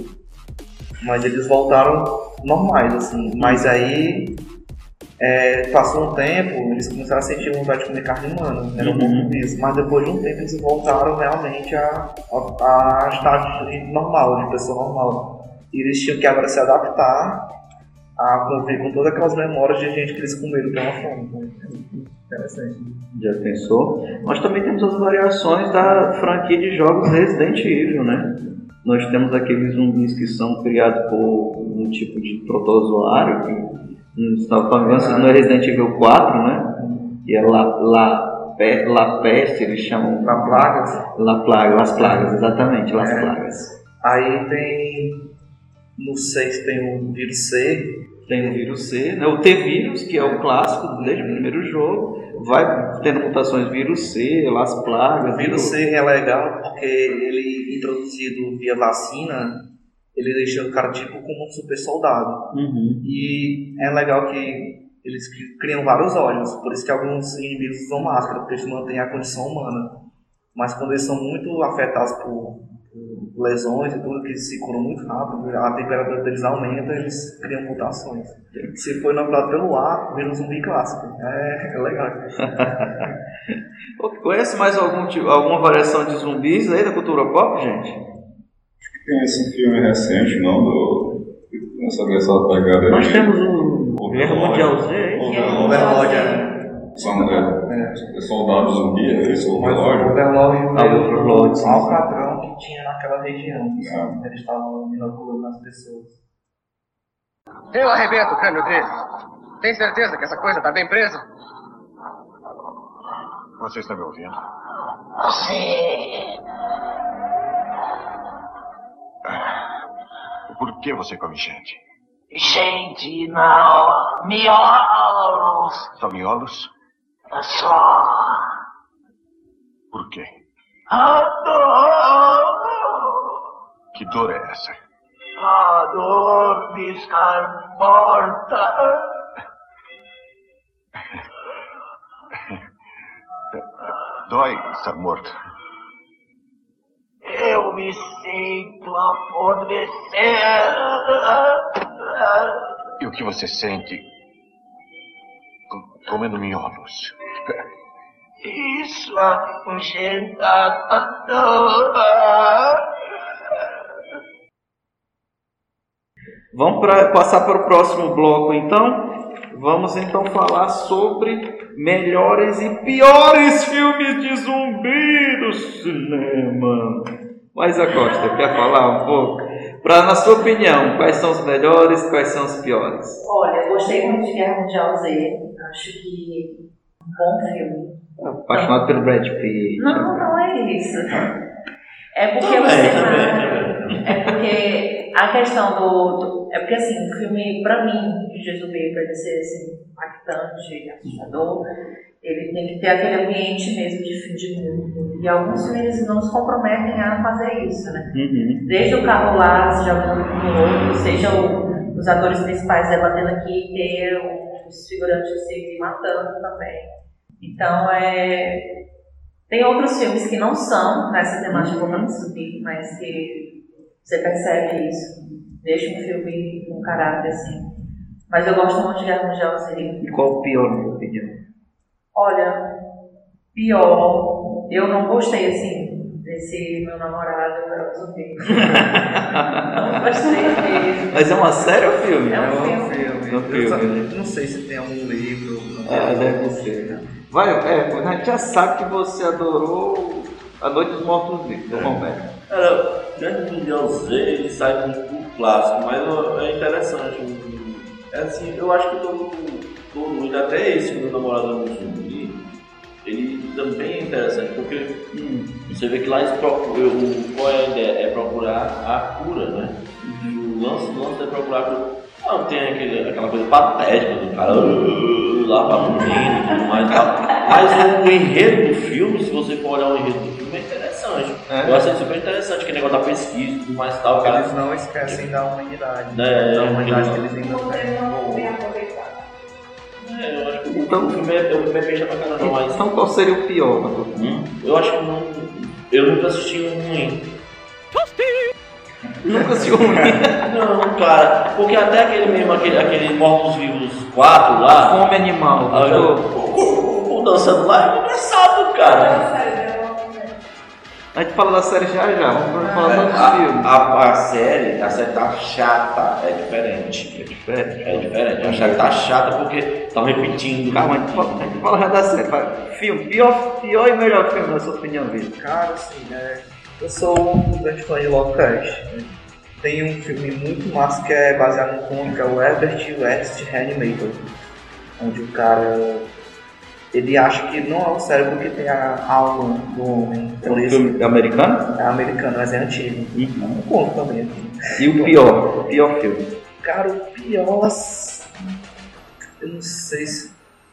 mas eles voltaram normais, assim. Mas aí é, passou um tempo, eles começaram a sentir vontade de comer carne humana, era um pouco disso. Mas depois de um tempo eles voltaram realmente a, a, a estar normal, de pessoa normal. E eles tinham que agora se adaptar a conviver com todas aquelas memórias de gente que eles comeram pela fome. Né? Interessante. Já pensou? Nós também temos as variações da franquia de jogos Resident Evil, né? Nós temos aqueles zumbis que são criados por um tipo de protozoário, que estava falando no Resident Evil 4, né? Que é La, La, Peste, eles chamam. La Plagas? La Plaga, Las Plagas, exatamente, Las é. Plagas. Aí tem no 6 tem o vírus C. Tem o vírus C, né? o T-vírus, que é o clássico desde o primeiro jogo, vai tendo mutações vírus C, las plagas. O vírus C é legal porque ele, introduzido via vacina, ele deixa o cara tipo como um super soldado. Uhum. E é legal que eles criam vários olhos, por isso que alguns inimigos usam máscara, porque eles mantêm a condição humana. Mas quando eles são muito afetados por lesões e tudo, que se curam muito rápido, a temperatura deles aumenta, eles criam mutações. Se foi inoculado pelo ar, vira um zumbi clássico. É, é legal. (laughs) Conhece mais algum, tipo, alguma variação de zumbis aí da cultura pop, gente? Tem esse filme recente, não? Do, nessa, dessa pegada Nós temos o, o Guerra Mundial Z, hein? Overlord, são é, é, soldados zumbi, é isso? O relógio? O naquela região. Eles estavam inoculando as pessoas. Eu arrebento o crânio dele. Tem certeza que essa coisa está bem presa? Você está me ouvindo? Sim. Por que você come gente? Gente, não. Miolos. Só miolos? Só. Por quê? A dor. Que dor é essa? A dor de estar morta. Dói estar morto. Eu me sinto apodrecer. E o que você sente comendo miolos? Isso afugenta a dor. Vamos pra, passar para o próximo bloco então. Vamos então falar sobre melhores e piores filmes de zumbi do cinema. Mas a Costa, quer falar um pouco? Pra, na sua opinião, quais são os melhores, quais são os piores? Olha, eu gostei muito de Guerra Mundial Z. Acho que um bom filme. Apaixonado pelo Brad Pitt. Não, não é isso. É porque Também, você. também, É porque a questão do, do- É porque assim, o filme, pra mim, de zumbi, pra ele ser assim, impactante, assustador, ele tem que ter aquele ambiente mesmo de fim de mundo. E alguns filmes não se comprometem a fazer isso, né? Uhum. Desde o carro lá, se jogando no outro, seja o- os atores principais debatendo aqui, ter os figurantes se matando também. Então, é. Tem outros filmes que não são nessa temática de zumbi, mas que você percebe isso. Deixa um filme com caráter assim. Mas eu gosto muito de Guerra Mundial Z. E qual o pior, na sua opinião? Olha, pior, eu não gostei assim desse meu namorado era zumbi. (laughs) não gostei mesmo. Mas é uma série ou filme? É um É um filme. filme. É um filme, Eu só- né? não sei se tem algum livro. Ah, deve ser. Vai, é, a gente já sabe que você adorou A Noite dos Mortos Vivos, do Romero. Cara, Grande Mundial Z, ele sai do, do clássico, mas é interessante. um- É assim, eu acho que todo, todo mundo, até esse meu namorado no zumbi, ele também é interessante, porque hum, você vê que lá eles procuram, o- qual é a ideia? É procurar a cura, né? E o lance, o lance é procurar. Não, tem aquele, aquela coisa patética do cara uh, lá pra menino e tudo mais tal. Mas o enredo do filme, se você for olhar o enredo do interessante. É. Eu achei super interessante, aquele negócio da pesquisa e tudo mais e tal. Cara Eles não esquecem da humanidade. É, da humanidade é. que eles ainda têm. bem aproveitado. É, eu acho que então, o filme é, o filme é bem pra caramba, mas Então qual seria o pior, opinião? hum, eu acho que não. Eu nunca assisti um ruim. (laughs) Nunca assisti um ruim. Não, cara, porque até aquele mesmo, aquele, aquele Mortos Vivos 4 lá, Fome Animal. ah, eu- o, o, o dançando lá é engraçado, cara. A gente fala da série já já, vamos falar É, dos a, filmes. a, a série, a série tá chata, é diferente. É diferente. É diferente, a série tá chata porque estão repetindo. Calma, a gente fala, a gente fala já da série. vai. Filme, pior, pior e melhor filme, na sua opinião, Vitor. Cara, assim, né? Eu sou um grande fã de Lovecraft. né? Tem um filme muito massa que é baseado no conto, que é o Herbert West Reanimator. Onde o cara. Ele acha que não é o cérebro que tem a alma do homem. É um Ele- filme americano? É americano, mas é antigo. É um conto também. Assim. E o pior, o pior filme. Cara, o pior. Eu não sei se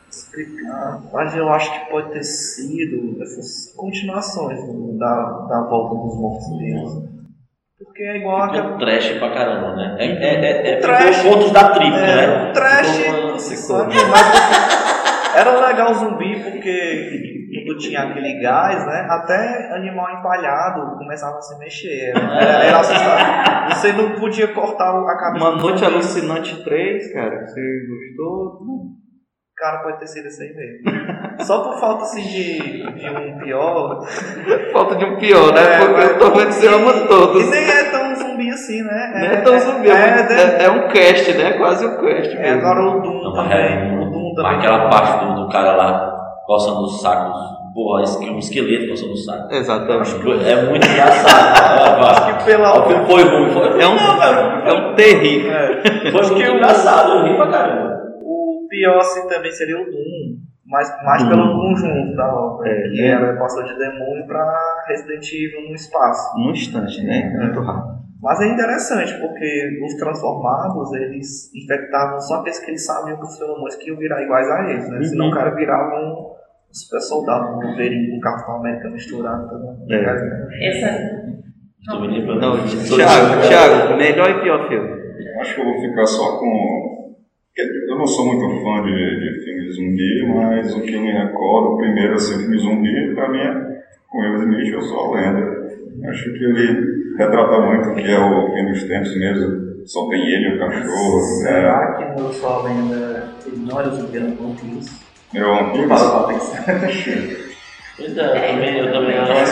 explicar. Mas eu acho que pode ter sido essas continuações da, da volta dos mortos-vivos. Porque é igual Ficou aquela. trash pra caramba, né? É, é, é, é Trash. contos da tribo, É, né? o trash, Ficou- você ficou- sabe, mas era legal o zumbi porque quando tinha aquele gás, né? Até animal empalhado começava a se mexer. Era, era assustador. Você não podia cortar a cabeça Uma Noite. Alucinante 3, cara, você gostou? Cara, pode ter sido esse aí mesmo. Só por falta assim de, de um pior. Falta de um pior, né? É, Porque mas- eu tô vendo que você ama todos. E nem é tão zumbi assim, né? Não é tão zumbi, é, mas é, é, é um cast, né? Quase um cast é, mesmo. agora o Doom também. É, também. Aquela parte do, do cara lá coçando os sacos, porra, esse- um esqueleto coçando os sacos. Exatamente. É muito engraçado. (laughs) Acho que pela. Filme foi ruim, foi É um, Não, cara, é um terrível. Foi muito engraçado, eu ri pra caramba. O pior assim também seria o Doom. Mas mais pelo conjunto da obra. É, que né? ela passou de demônio pra Resident Evil no espaço. Num instante, né? Muito rápido. Mas é interessante, porque os transformados, eles infectavam só aqueles que eles sabiam que os feromones que iam virar iguais a eles, né? Senão o cara virava um super soldado, um Wolverine com um Capitão América misturado. Tá? É. Essa. Tô me lembrando. Não, Tô- Thiago, Thiago, melhor e pior filme. Acho que eu vou ficar só com. Eu não sou muito fã de, de filme de zumbi, mas o que eu me recordo, o primeiro assim, filme zumbi, pra mim é com Will Smith, Eu Sou a Lenda. Acho que ele retrata muito o que é o fim dos tempos mesmo. Só tem ele e o cachorro. É, Será que no Eu Sou a Lenda ele não era zumbi, era um vampiro? meu vampiro. Fala pra atenção. Pois é, eu também, eu também não é Eu não de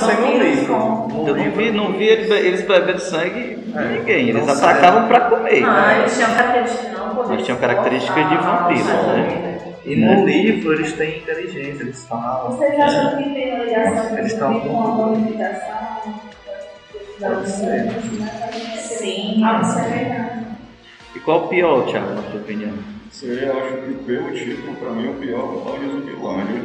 sei no vampiros livro. com- Eu não vi, não vi eles bebendo sangue de É, ninguém. Eles não sei. atacavam pra comer. Ah, eles tinham características não Eles tinham características de vampiro, né? E no livro eles têm inteligência, eles falam. Vocês acham que tem uma ligação Eles com estão com Sim. E qual o pior, Thiago, na sua opinião? Seria, eu acho que pelo título, pra mim, o pior é o tal de Zumbilândia.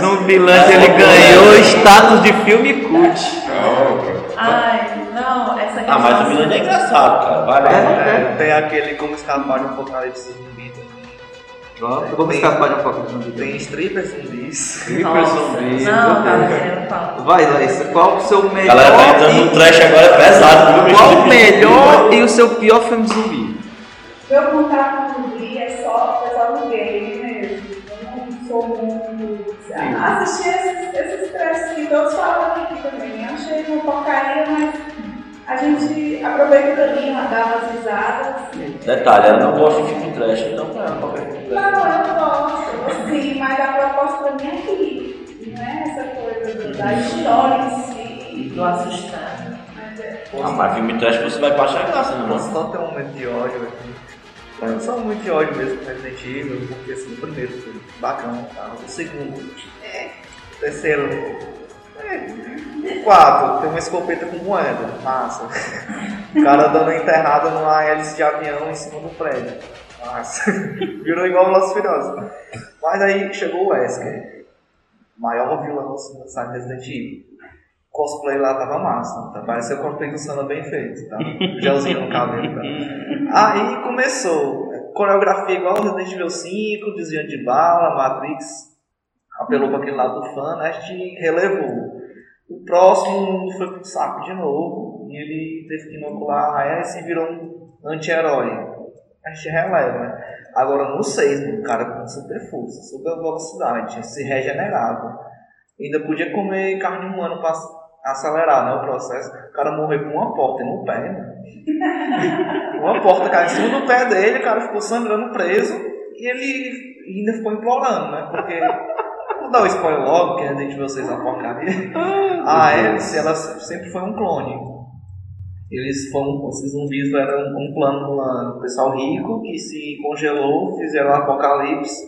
Zumbilândia ele ganhou status de filme cult. Não, cara. Ai, não, essa questão. Ah, mas o Milan é engraçado, cara. Vai lá. É, tem aquele como escapar de um apocalipse zumbi também. Vamos escapar de um pouco de zumbi. Tem strippers zumbis. Creeper Nossa, zumbi. Não, tá vendo? Fala. Vai, Laís, qual o seu melhor Galera tá entrando no e... trash agora é pesado, viu? Qual o melhor e o seu pior filme de zumbi? Meu contato com o zumbi é só, é só no game mesmo. Eu não sou muito. Assisti esses, esses trechos que todos falam aqui também. Achei uma porcaria, mas a gente aproveita também, dá umas risadas. Detalhe, ela não gosta de filme trash, então pra ela qualquer filme trash. Não, eu gosto, assim, mas a proposta pra mim é rir. Não é essa coisa da história em si. Do assustar. Mas é. Ah, mas filme trash você vai pra achar graça, né, Posso mano? só ter um momento de ódio aqui. Eu só um momento de ódio mesmo com Resident Evil, porque assim, o primeiro foi bacana, tá? o segundo, é, o terceiro, o quarto, tem uma escopeta com moeda, massa. O cara dando enterrada numa hélice de avião em cima do prédio, massa. (laughs) Virou igual o e Furiosos. Mas aí chegou o Wesker, maior vilão da saga Resident Evil. Cosplay lá tava massa, tá? pareceu o cosplay do Sana bem feito, tá? Gelzinho no cabelo, tá? Aí começou, coreografia igual Resident Evil 5, desviando de bala, Matrix, apelou para aquele lado do fã, né? a gente relevou. O próximo foi pro saco de novo, e ele teve que inocular a hélice e virou um anti-herói. A gente releva, né? Agora no 6, o cara com super força, super velocidade, se regenerava. Ainda podia comer carne humana para acelerar né, o processo. O cara morreu com uma porta no pé, né? (laughs) Uma porta caiu em cima do pé dele, o cara ficou sangrando preso e ele ainda ficou implorando, né? Porque. Vou dar o spoiler logo, que a gente vocês a porcaria. (laughs) A hélice, ela sempre foi um clone. Eles foram, esses zumbis eram um plano do pessoal rico que se congelou, fizeram o apocalipse.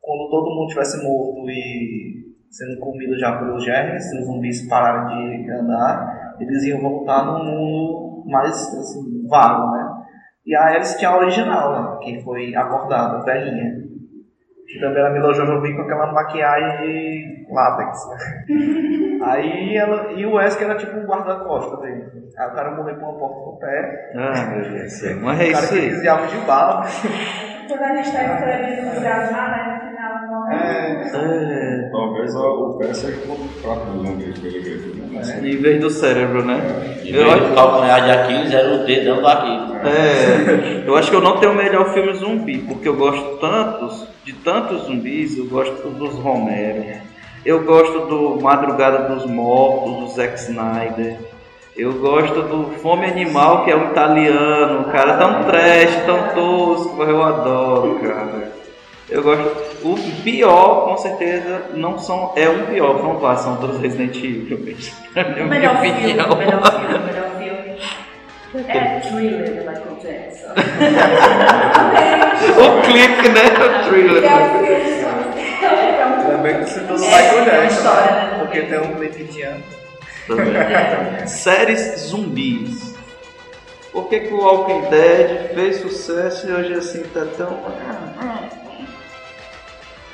Quando todo mundo tivesse morto e sendo comido já pelos germes, os zumbis pararem de andar, eles iam voltar num mundo mais assim, vago, né? E a Alice tinha a original, né? Que foi acordada, velhinha. Que também era Mila Jovovich com aquela maquiagem de látex, né? (laughs) Aí ela. E o Wesker era tipo o guarda-costas dele. Aí o cara morreu com uma porta no pé. Ah, meu Deus do céu. Mas é o cara isso que desviava de bala. Quando a gente está escrevendo né? No final não é. É, Talvez o pé seja um pouco fraco do zumbi, pelo jeito, né? Mas, em vez do cérebro, né? Em Eu vez acho, do calcanhar de Aquiles, era o dedão do Aquiles. é, eu acho que eu não tenho o melhor filme zumbi, porque eu gosto tantos, de tantos zumbis, eu gosto dos Romero. Eu gosto do Madrugada dos Mortos, do Zack Snyder. Eu gosto do Fome Animal, que é um italiano, cara tão trash, tão tosco, eu adoro, cara. Eu gosto. O pior, com certeza, não são. É um pior, são vários, são todos Resident Evil. bicho. (laughs) É O minha melhor filme, opinião. o melhor filme, o melhor filme. É (laughs) Thriller de Michael Jackson. O clipe, né? O thriller. É o filme. É Ainda bem que você do É, Michael uma Jackson. história, né? Porque tem um clipe indiano. (laughs) Séries zumbis. Por que, que o Walking Dead fez sucesso e hoje assim tá tão.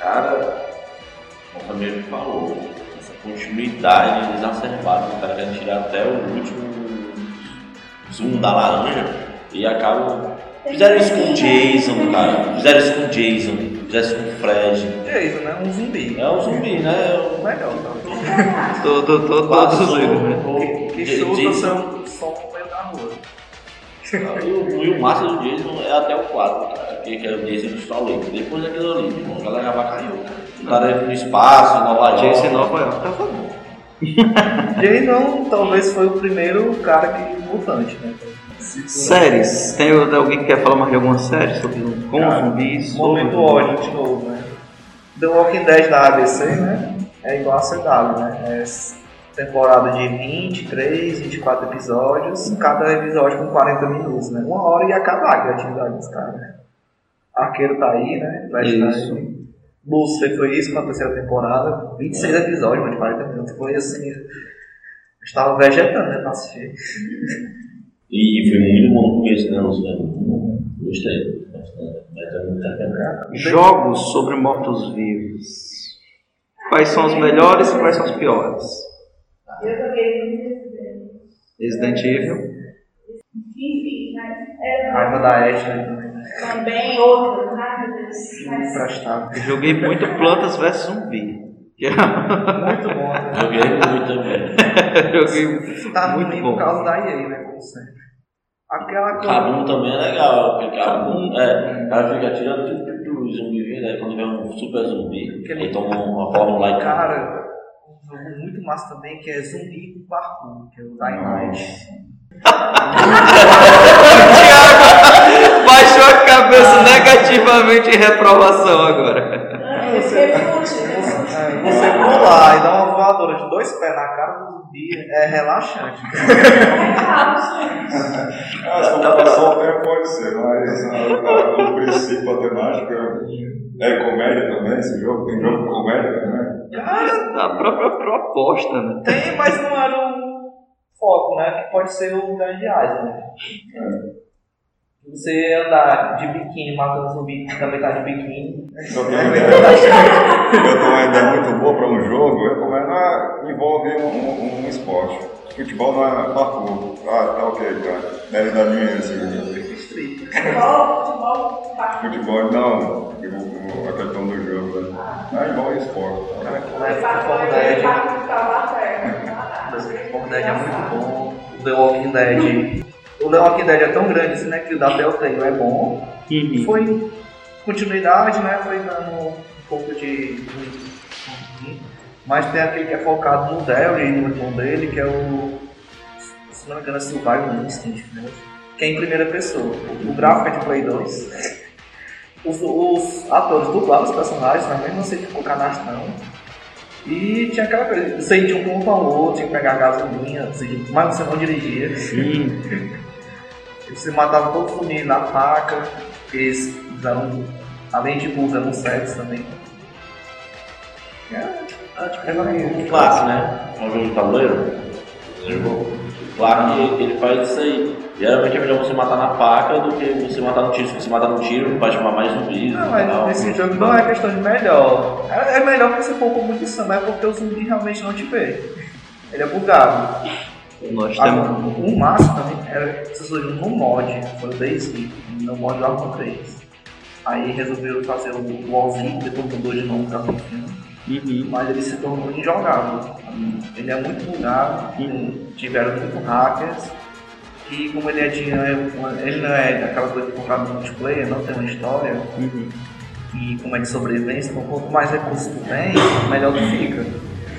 Cara, como também me falou, essa continuidade exacerbada, o cara quer tirar até o último zoom da laranja e acabam. Fizeram isso com o Jason, cara. Fizeram isso com o Jason, fizeram isso com o Fred. Jason, né? Um zumbi. É um zumbi, né? Legal, tá? Tô, tô, tô, tô Passou, traduzindo, né? o- Que J- chuta Jason- seu som no meio da rua. E o, e o massa do Jason é até o 4, cara, que, que é o Jason de Stallone. Depois daquilo ali, irmão, a galera já caiu. O cara no espaço, Nova York. Jason Nova York tava bom. (laughs) Jason talvez foi o primeiro cara que mutante, né? Séries. Tem alguém que quer falar mais de alguma série sobre com Cara, zumbis? Momento ódio de novo, né? The Walking Dead da ABC, né? É igual a CW, né? É temporada de 23, 24 episódios, cada episódio com 40 minutos, né? Uma hora ia acabar a criatividade dos caras. Arqueiro tá aí, né? Flash tá Isso. aí. Lucifer foi isso com a terceira temporada. 26 episódios, mas de 40 minutos. Foi assim. Eu estava vegetando, né? Pra assistir. E foi muito bom no começo, né? Bom. Gostei. Jogos sobre mortos-vivos. Quais são os melhores e quais são os piores? Eu joguei muito Resident Resident Evil. Enfim, mas Raiva da Ashley também. né? também outro, ai meu Deus. Joguei muito Plantas vs Zumbi. Que é- Muito bom. né? Joguei muito também. (laughs) joguei Tá muito ruim bom. por causa da EA, né? Como sempre. Aquela coisa. Cabum também é legal, porque Cabum, é, o cara fica tirando tudo do zumbi vindo, aí quando vê um super zumbi, ele toma uma forma lá e Cara, jogo muito massa também que é Zumbi com Parkour, que é o Dying Light. (laughs) Baixou a cabeça negativamente em reprovação agora. Você, é, você pular e dar uma voadora de dois pés na cara do zumbi é relaxante. Ah, se for passar o tempo pode ser, mas a- a- o princípio, a temática é comédia também, esse jogo, tem jogo de comédia também. A própria proposta, né? Tem, mas não era o foco, né? Que pode ser o Dead Eyes, né? Você andar de biquíni matando zumbi que também tá de biquíni. Só que eu (laughs) eu tenho uma ideia muito boa para um jogo, eu recomendo, ah, envolve um, um, um esporte. Futebol não é parkour. Ah, tá ok, cara. Deve dar dinheiro esse jogo. futebol, futebol, parkour. Futebol não, o- o- a questão do jogo, né? Ah, igual esporte. Cara, Foi Left 4 parkour, Dead. parkour de Taubaté. Left 4 Dead é muito bom. O The Walking Dead. O The Walking Dead é tão grande assim, né? Que o da Telltale é bom. Foi continuidade, né? Foi dando um pouco de. Mas tem aquele que é focado no Daryl e no irmão dele, que é o. Se não me engano, é Survival Instinct, né? Que é em primeira pessoa. O gráfico é de Play 2. Os, os atores dublavam os personagens, mas mesmo assim ficou canastrão. E tinha aquela coisa, você ia de um ponto ao outro, tinha que pegar gasolina, você- mas você não dirigia. (laughs) Você matava todo o funil na faca, eles usavam, além de usando sets também. É, tipo, é Um clássico, né? É um jogo de tabuleiro. Você jogou? Claro que ele faz isso aí. Geralmente é melhor você matar na faca do que você matar no tiro. Se você matar no tiro, vai chamar mais zumbis. Não, e mas tal. nesse jogo não é questão de melhor. É, é melhor porque você for com munição, mas é porque o zumbi realmente não te vê. Ele é bugado. Nós Agora, temos. o máximo também era que vocês surgiu no mod, foi o DayZ, no mod do Arma 3. Aí resolveram fazer o wallzinho, depois mudou de novo pra filme. Mas ele se tornou injogável. Ele é muito bugado, tiveram muito hackers. E como ele é de. Ele não é aquela coisa comprar no multiplayer, não tem uma história. E como é de sobrevivência, então quanto mais recursos tu tem, melhor tu fica.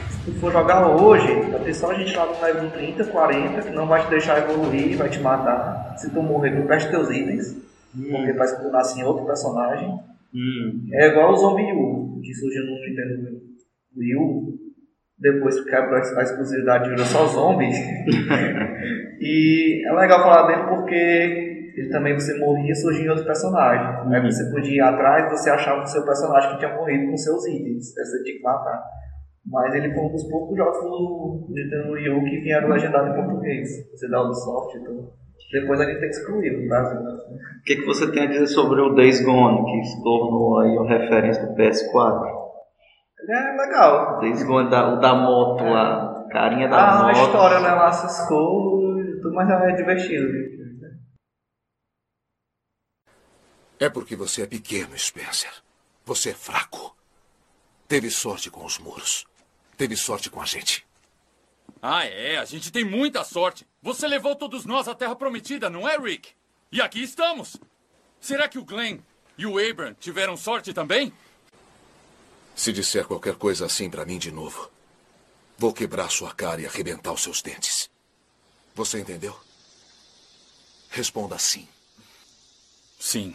Se tu for jogar hoje, vai ter só gente lá no level 30, 40, que não vai te deixar evoluir, vai te matar. Se tu morrer, tu presta teus itens, porque parece que tu nasce em outro personagem. É igual o Zombie U, que surgiu no Nintendo Wii U, depois que quebrou a exclusividade virou só zombies. e é legal falar dele porque ele também você morria e surgia outro personagem. Aí você podia ir atrás você achava o seu personagem que tinha morrido com seus itens. Aí você tinha que matar. Mas ele foi um dos poucos jogos do Nintendo Wii U que vieram legendado em português. Você dá o Ubisoft e tudo. Depois a gente tem que excluir no Brasil. Né? O que, que você tem a dizer sobre o Days Gone, que se tornou aí uma referência do PS4? É legal. Days Gone, da, o da moto lá, carinha da Ah, a moto. história né, lá ciscou e tudo, mas é divertido. É porque você é pequeno, Spencer. Você é fraco. Teve sorte com os muros. Teve sorte com a gente. Ah, é, a gente tem muita sorte. Você levou todos nós à Terra Prometida, não é, Rick? E aqui estamos. Será que o Glenn e o Abram tiveram sorte também? Se disser qualquer coisa assim pra mim de novo, vou quebrar sua cara e arrebentar os seus dentes. Você entendeu? Responda sim. Sim.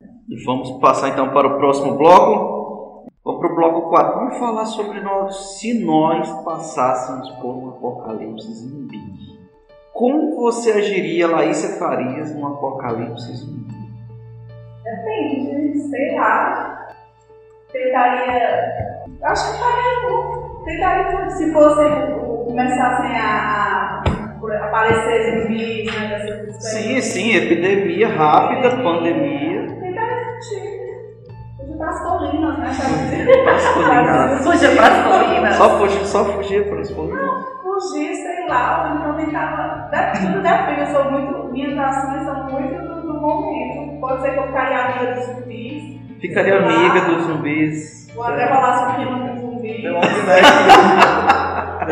E vamos passar então para o próximo bloco. Vamos para o bloco 4. Vamos falar sobre nós, se nós passássemos por um apocalipse zumbi. Como você agiria, Laísa Farias, num apocalipse zumbi? Depende, sei lá. Tentaria. Acho que faria. Tentaria, se fosse começassem a, a aparecer zumbis, né? Sim, sim, epidemia rápida, pandemia. Tentaria fugir. Fugir para as colinas, né? Pras colinas. Fugir para as colinas. Só fugir, só fugir para as colinas. Fugir, sei lá, ou então tentava. Tudo depende, eu sou muito. Minhas ações são muito do momento. Pode ser que eu ficaria amiga dos zumbis. Ficaria amiga dos zumbis. Ou até rolasse um filme com zumbis. The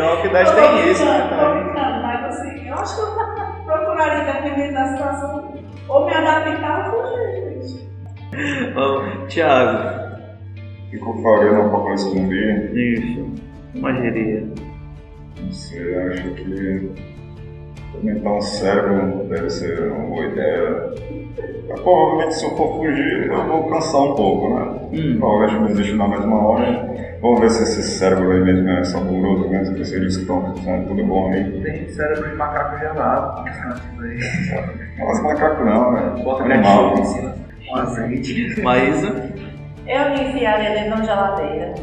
Walking Dead Eu tô tem isso, brincando, tô brincando, Mas assim, eu acho que eu (laughs) procuraria, dependendo da situação, ou me adaptar ou fugir, gente. Ó, Tiago. O que eu faria no apocalipse zumbi? Isso. Como agiria? Você acha que aumentar um cérebro deve ser uma boa ideia? Mas, provavelmente se eu for fugir, eu vou cansar um pouco, né? Hum. Talvez me desistir na mesma hora. Vamos ver se esse cérebro aí mesmo é saboroso mesmo, porque eles estão são tudo bom aí. Tem cérebro de macaco gelado. Mas macaco não, né? Bota Animal. Com azeite. Maísa? Eu me enfiaria dentro de uma geladeira.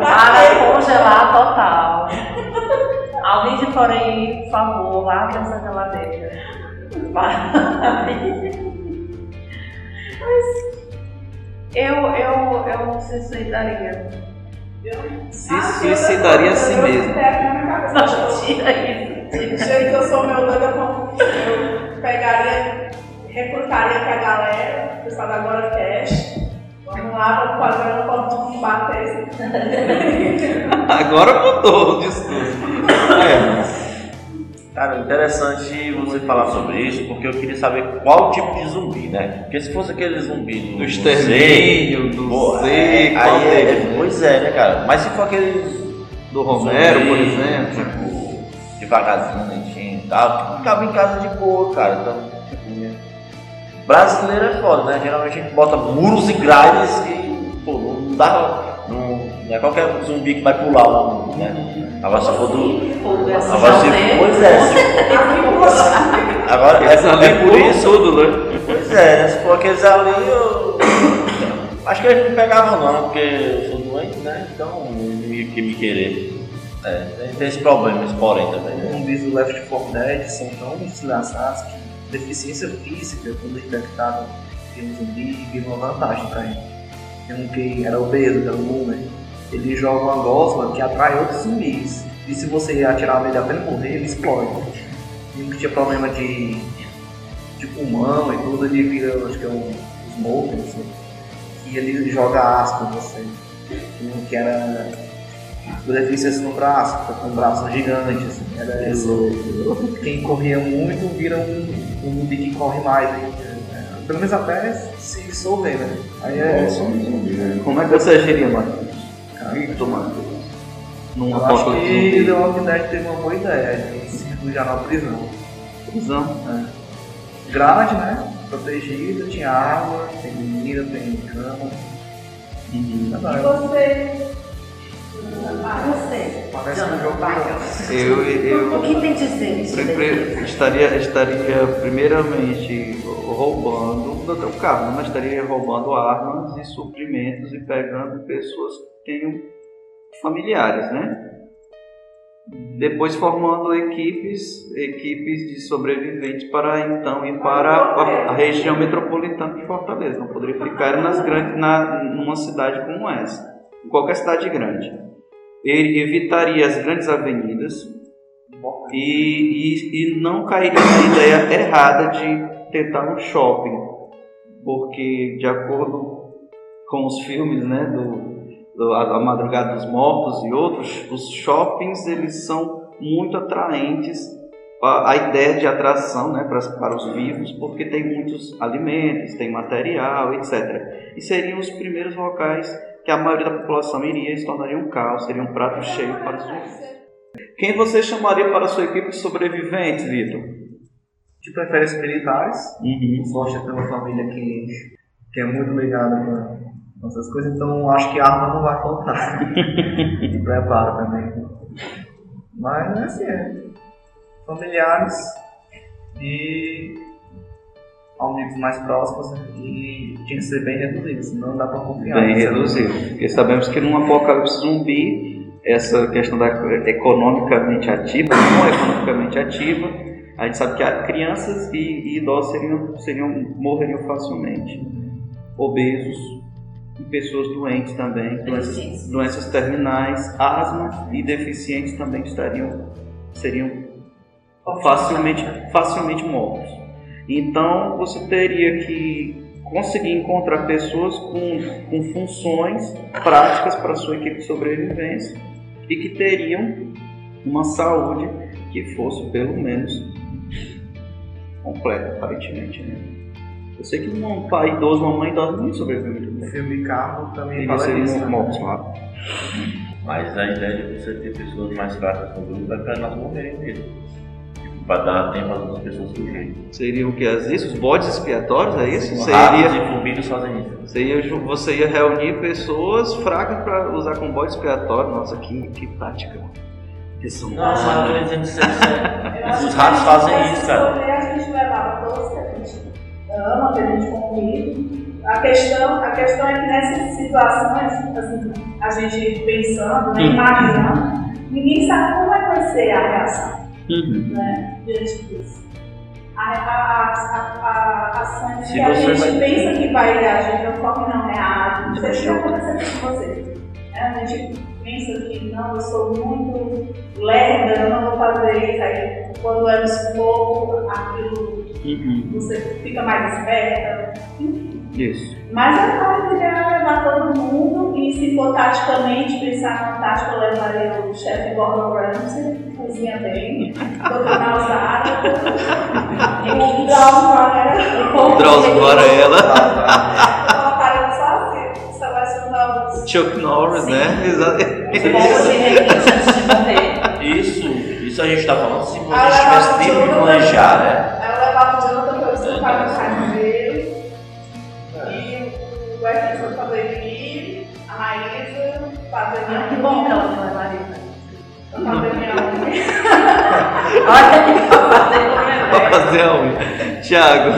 Para congelar total. Alguém de fora aí, por favor, abre essa geladeira. Mas eu, eu, eu me suicidaria. Se suicidaria a si mesmo. Não, tira isso. Do jeito que eu sou meu doido, eu eu pegaria, recrutaria com a galera, o pessoal da Agora Cash. Vamos lá, vamos fazer um ponto de bater. Agora mudou o discurso. É. Cara, interessante você falar sobre isso, porque eu queria saber qual tipo de zumbi, né? Porque se fosse aquele zumbi do, Do extermínio, do Z, é, aí é, né? Pois é, né, cara? Mas se for aquele Do Romero, zumbi, por exemplo. Tipo, devagarzinho, lentinho e tal, ficava em casa de boa, cara. Então, brasileiro é foda, né? Geralmente a gente bota muros e grades e, pô, não dá. Não, não é qualquer zumbi que vai pular lá, né? Agora se for do. Agora se Pois é, Agora é, é por isso. tudo, né? Pois é, né? se for aqueles ali, eu. Acho que eles não pegavam não, porque eu sou doente, né? Então não ia que me querer. É, tem, tem esse problema, esse porém também. né? zumbis do Left 4 Dead são tão desgraçados que deficiência física, quando infectado tem um zumbi, vira uma vantagem pra ele. Tem um que era obeso, que era o Boomer. Ele joga uma gosma que atrai outros zumbis. E se você atirar nele até ele morrer, ele explode. E um que tinha problema de, de pulmão e tudo, ele vira, acho que é um smoke, não sei. E ele joga ácido em você. E um que era com deficiência no braço, fica com um braço gigante, assim. Era esse. Quem corria muito vira um, um zumbi que corre mais. hein? É, Pelo menos até se dissolver, né? Aí é. Nossa, um zumbi, né? Como é que você agiria, Marcos? Victor. Num Eu acho que zumbi. The Walking Dead teve uma boa ideia de se refugiar na prisão. Prisão. É. Grade, né? Protegida, tinha água, tem comida, tem cama. Uhum. E Verdade. você? Você. Eu, eu, O que tem dizer isso estaria, estaria primeiramente roubando, não um carro, mas estaria roubando armas e suprimentos e pegando pessoas que tenham familiares, né? Depois formando equipes, equipes de sobreviventes para então ir para a, a região metropolitana de Fortaleza. Não poderia ficar nas grandes, na, numa cidade como essa, em qualquer cidade grande. Ele evitaria as grandes avenidas, e, e, e não cairia na ideia errada de tentar um shopping, porque de acordo com os filmes, né, do, do a, Madrugada dos Mortos e outros, os shoppings eles são muito atraentes a, a ideia de atração, né, para, para os vivos, porque tem muitos alimentos, tem material, etc. E seriam os primeiros locais que a maioria da população iria e se tornaria um caos, seria um prato cheio para os zumbis. Quem você chamaria para a sua equipe de sobreviventes, Vitor? De preferência militares. Uhum. Sorte é ter uma família que, que é muito ligada com essas coisas, então acho que arma não vai faltar. (laughs) e preparo também. Mas assim, é. Familiares e amigos mais próximos né? e tinha que ser bem reduzido, senão não dá para confiar. Bem reduzido. Porque sabemos que num apocalipse zumbi, essa questão da economicamente ativa, não economicamente ativa, a gente sabe que crianças e, e idosos seriam, seriam, morreriam facilmente. Obesos e pessoas doentes também, doenças, doenças terminais, asma e deficientes também estariam, seriam facilmente, facilmente mortos. Então você teria que conseguir encontrar pessoas com, com funções práticas para a sua equipe de sobrevivência e que teriam uma saúde que fosse pelo menos completa, aparentemente. Né? Eu sei que um pai idoso, uma mãe idosa não sobrevive muito bem. O filme Carro também fala seriam isso. né? mortos lá. Mas a ideia de você ter pessoas mais fracas no grupo é para elas morrerem mesmo. Para dar tempo às outras pessoas fugirem. Seria o que? As isso? Os bodes expiatórios, é isso? Os Seria... e formigas fazem isso. Você ia, ju- você ia reunir pessoas fracas para usar como bode expiatório. Nossa, que, que tática. Que são Não, mas (laughs) eu tô dizendo isso acho Os ratos fazem isso, cara. A gente levava todos que a gente ama, que a gente convive. A questão, a questão é que nessas situações, assim, a gente pensando, né, Hum. imaginando, ninguém sabe como é que vai ser a reação Uhum. né, diante disso. A, a, a, a, Se que a gente pensa que vai reagir não corre não reage. Não sei se vai acontecer com você. Né? A gente pensa que não, eu sou muito lerda, eu não vou fazer isso. Aí quando é no sufoco, aquilo Uhum. você fica mais esperta. Enfim. Isso. Mas a ideal é levar todo mundo e se for taticamente, pensar na tática, eu levaria o chefe Gordon Ramsay, cozinha bem, dominar os árabes, o Drauzio Varela, Drauzio Varela. Chuck Norris, né? Exatamente. Isso, isso a gente tá falando se você Ah, tivesse tempo de planejar, né? Eu levava o Jonathan pra eu sentar no carro dele, e o Wesley pra fazer livre, a Maísa fazer minha Que bom que ela não levaria. Pra fazer minha unha. Olha que fazer a unha. Tiago,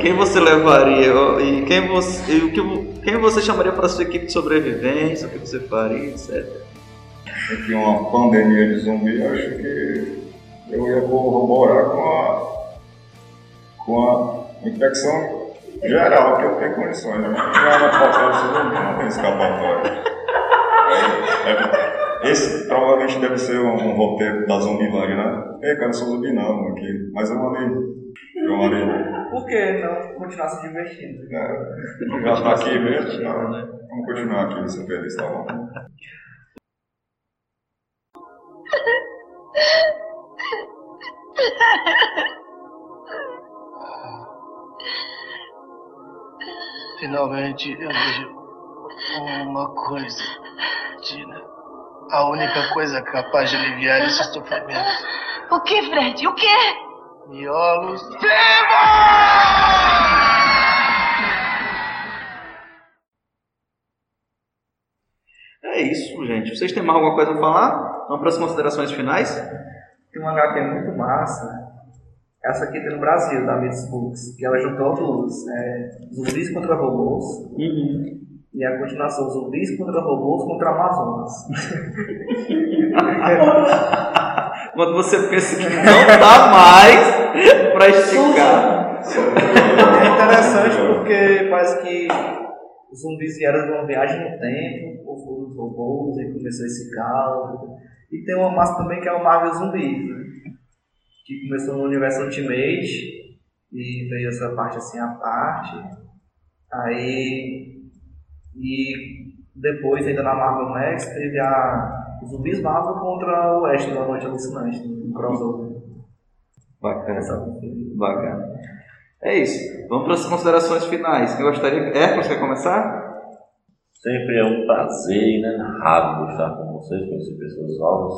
quem você levaria? E quem você, e o que, quem você chamaria para sua equipe de sobrevivência? O que você faria, etc. Aqui uma pandemia de zumbi, acho que eu ia corroborar com a, com a infecção geral, que eu tenho condições. Né? Se tiver uma falta de zumbi, não tem escapatória. É, é, esse provavelmente deve ser um, um roteiro da Zumbilândia, né? Ei, cara, eu sou zumbi não, aqui. Mas eu mandei. Eu mandei. Por que não continuar se divertindo? É, já tá aqui mesmo? Não, né? Vamos continuar aqui, ser feliz, tá bom? Finalmente eu vejo uma coisa, Tina. A única coisa capaz de aliviar esse sofrimento. O que, Fred? O quê? Miolos É isso, gente. Vocês têm mais alguma coisa a falar? Vamos para as considerações finais? Tem uma HQ muito massa. Essa aqui tem no Brasil, da Miss Books, que ela juntou duas. É, zumbis contra robôs. E a continuação, zumbis contra robôs contra Amazonas. (laughs) Quando você pensa que (laughs) não dá mais para esticar. É interessante porque parece que os zumbis vieram de uma viagem no tempo, ou foram os robôs, e começou esse caos. E tem uma massa também que é o Marvel Zumbis, né? que começou no universo Ultimate e veio essa parte assim à parte. Aí. E depois, ainda na Marvel Max, teve a Zumbis Marvel contra o Oeste da Noite Alucinante, um crossover. Bacana. Bacana. É isso. Vamos para as considerações finais. Quem gostaria. Hércules, quer começar? Sempre é um prazer inenarrável estar com vocês, conhecer pessoas novas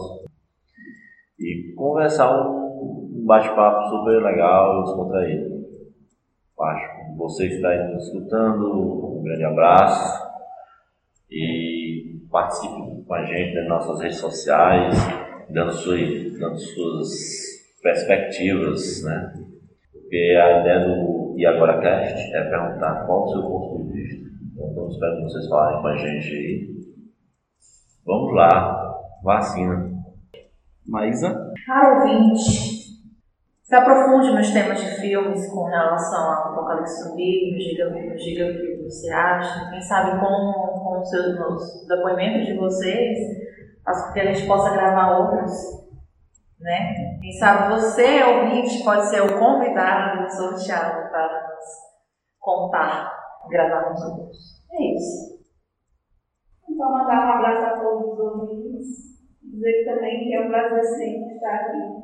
e conversar um bate-papo super legal e descontraído. Acho você está nos escutando, um grande abraço e participe com a gente nas nossas redes sociais, dando, sua, dando suas perspectivas, né? Porque a ideia do E Agora Cast é perguntar qual o seu ponto de vista. Então, espero que vocês falem com a gente aí. Vamos lá, vacina. Maísa? Caro ouvinte, se aprofunde nos temas de filmes com relação ao Apocalipse Zumbi, nos diga, nos diga o que você acha. Quem sabe com, com os seus os depoimentos de vocês, faz que a gente possa gravar outros. Né? Quem sabe você, ouvinte, pode ser o convidado sorteado para nos contar, gravar uns outros. É isso. Então, mandar um abraço a todos os ouvintes. Dizer também que é um prazer sempre estar aqui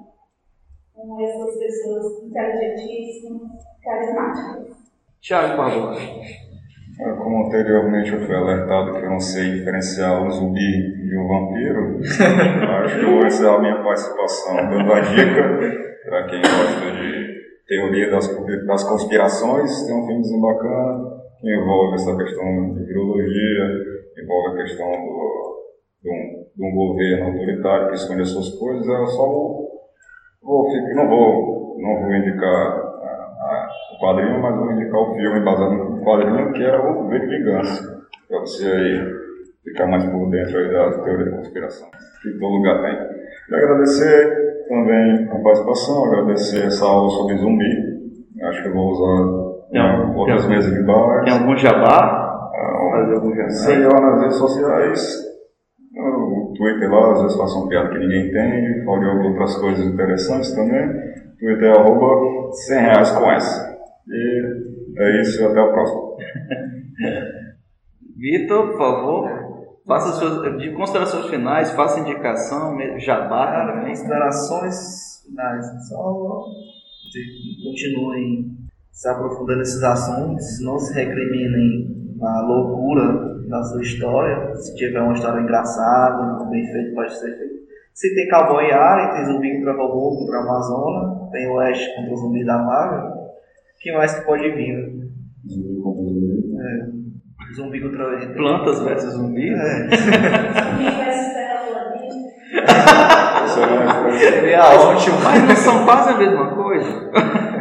com essas pessoas inteligentíssimas, carismáticas. Tiago Barbosa. É, Como anteriormente eu fui alertado que eu não sei diferenciar um zumbi de um vampiro, acho que eu vou encerrar a minha participação dando a dica para quem gosta de teoria das, das conspirações. Tem um filmezinho bacana que envolve essa questão de virologia, envolve a questão do, de, um, de um governo autoritário que esconde as suas coisas. Eu só vou, não, vou, não vou indicar a- a- o quadrinho, mas vou indicar o filme baseado no quadrinho que é o V de Vingança, para você aí ficar mais por dentro aí da teoria da conspiração, que todo lugar tem. E agradecer também a participação, agradecer essa aula sobre zumbi. Acho que eu vou usar Tem outras tem- mesas de bar. Tem algum jabá? Fazer algum jabá? Sei lá nas redes sociais, o Twitter lá, às vezes faço uma piada que ninguém entende, falo de outras coisas interessantes também. Twitter é arroba 100 reais com essa. E é isso, até a próxima. (laughs) Vitor, por favor, faça suas de considerações finais, faça indicação, jabá também. Considerações finais. Só continuem se aprofundando nesses assuntos, não se recriminem a loucura da sua história. Se tiver uma história engraçada, bem feita, pode ser feito. Se tem cowboy e alien, tem zumbi contra robô contra a Amazônia, tem o Oeste contra o zumbi da Marvel. O que mais que pode vir? né? É. Zumbi contra Plantas versus zumbi? É. (laughs) Seria ótimo. Mas não são quase a mesma coisa? (laughs)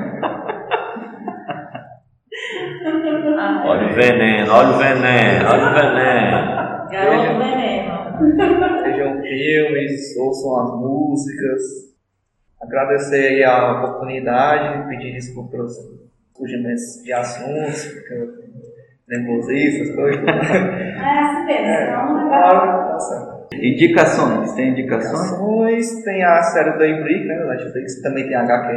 Olha o veneno, olha o veneno, olha o veneno. Garoto veneno. Vejam filmes, ouçam as músicas. Agradecer aí a oportunidade, pedir desculpa pelos fugimentos de assuntos, fica nervosismo, essas coisas. (laughs) É assim mesmo, então não vai Claro, tá certo. Indicações, tem indicações? Indicações, tem a série do Daybreak, né, da Netflix, também tem HQ.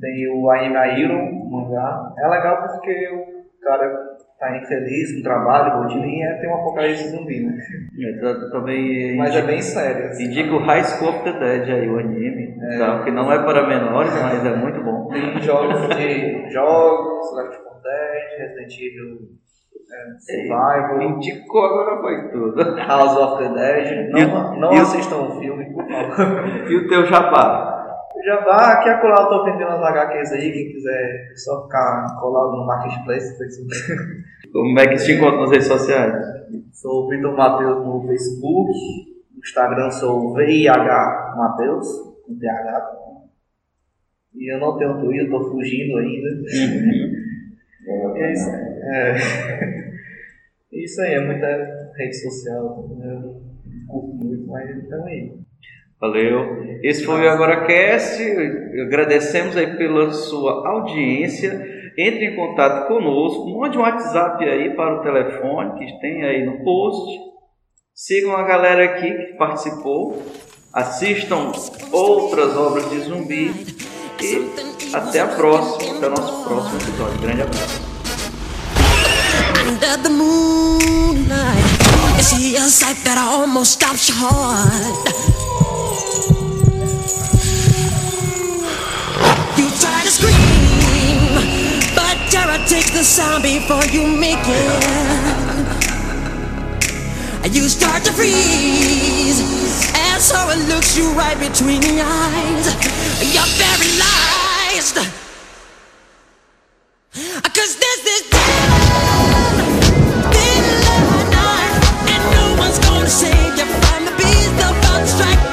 Tem o I Am a Hero, um mangá. É legal porque o cara tá infeliz no trabalho, rotininha, tem um apocalipse zumbi, né? É, também Mas é bem sério. assim. Indica o High School of the Dead aí, o anime, tá? que não é para menores, mas é muito bom. Tem jogos de jogos, Left 4 Dead, Resident Evil é, Survival. Indicou agora foi tudo. House of the Dead. E o- Não, não e o- assistam o filme, por favor. (laughs) E o teu jabá? Já vá, aqui a colar eu tô vendendo as HQs aí, quem quiser só ficar colado no Marketplace, Facebook. Como é que te encontra nas redes sociais? Sou o Vitor Matheus no Facebook, no Instagram sou o VIH Matheus, com TH também. E eu não tenho Twitter, tô fugindo ainda. E (laughs) é isso aí. É. Isso aí, é muita rede social, né? eu curto muito, mas então é aí. Valeu. Esse foi o Agora Cast. Agradecemos aí pela sua audiência. Entre em contato conosco. Mande um WhatsApp aí para o telefone que tem aí no post. Sigam a galera aqui que participou. Assistam outras obras de zumbi. E até a próxima. Até o nosso próximo episódio. Grande abraço. Takes the sound before you make it. you start to freeze. And so it looks you right between the eyes. You're paralyzed. Cause there's this night, and no one's gonna save you from the beast about to strike.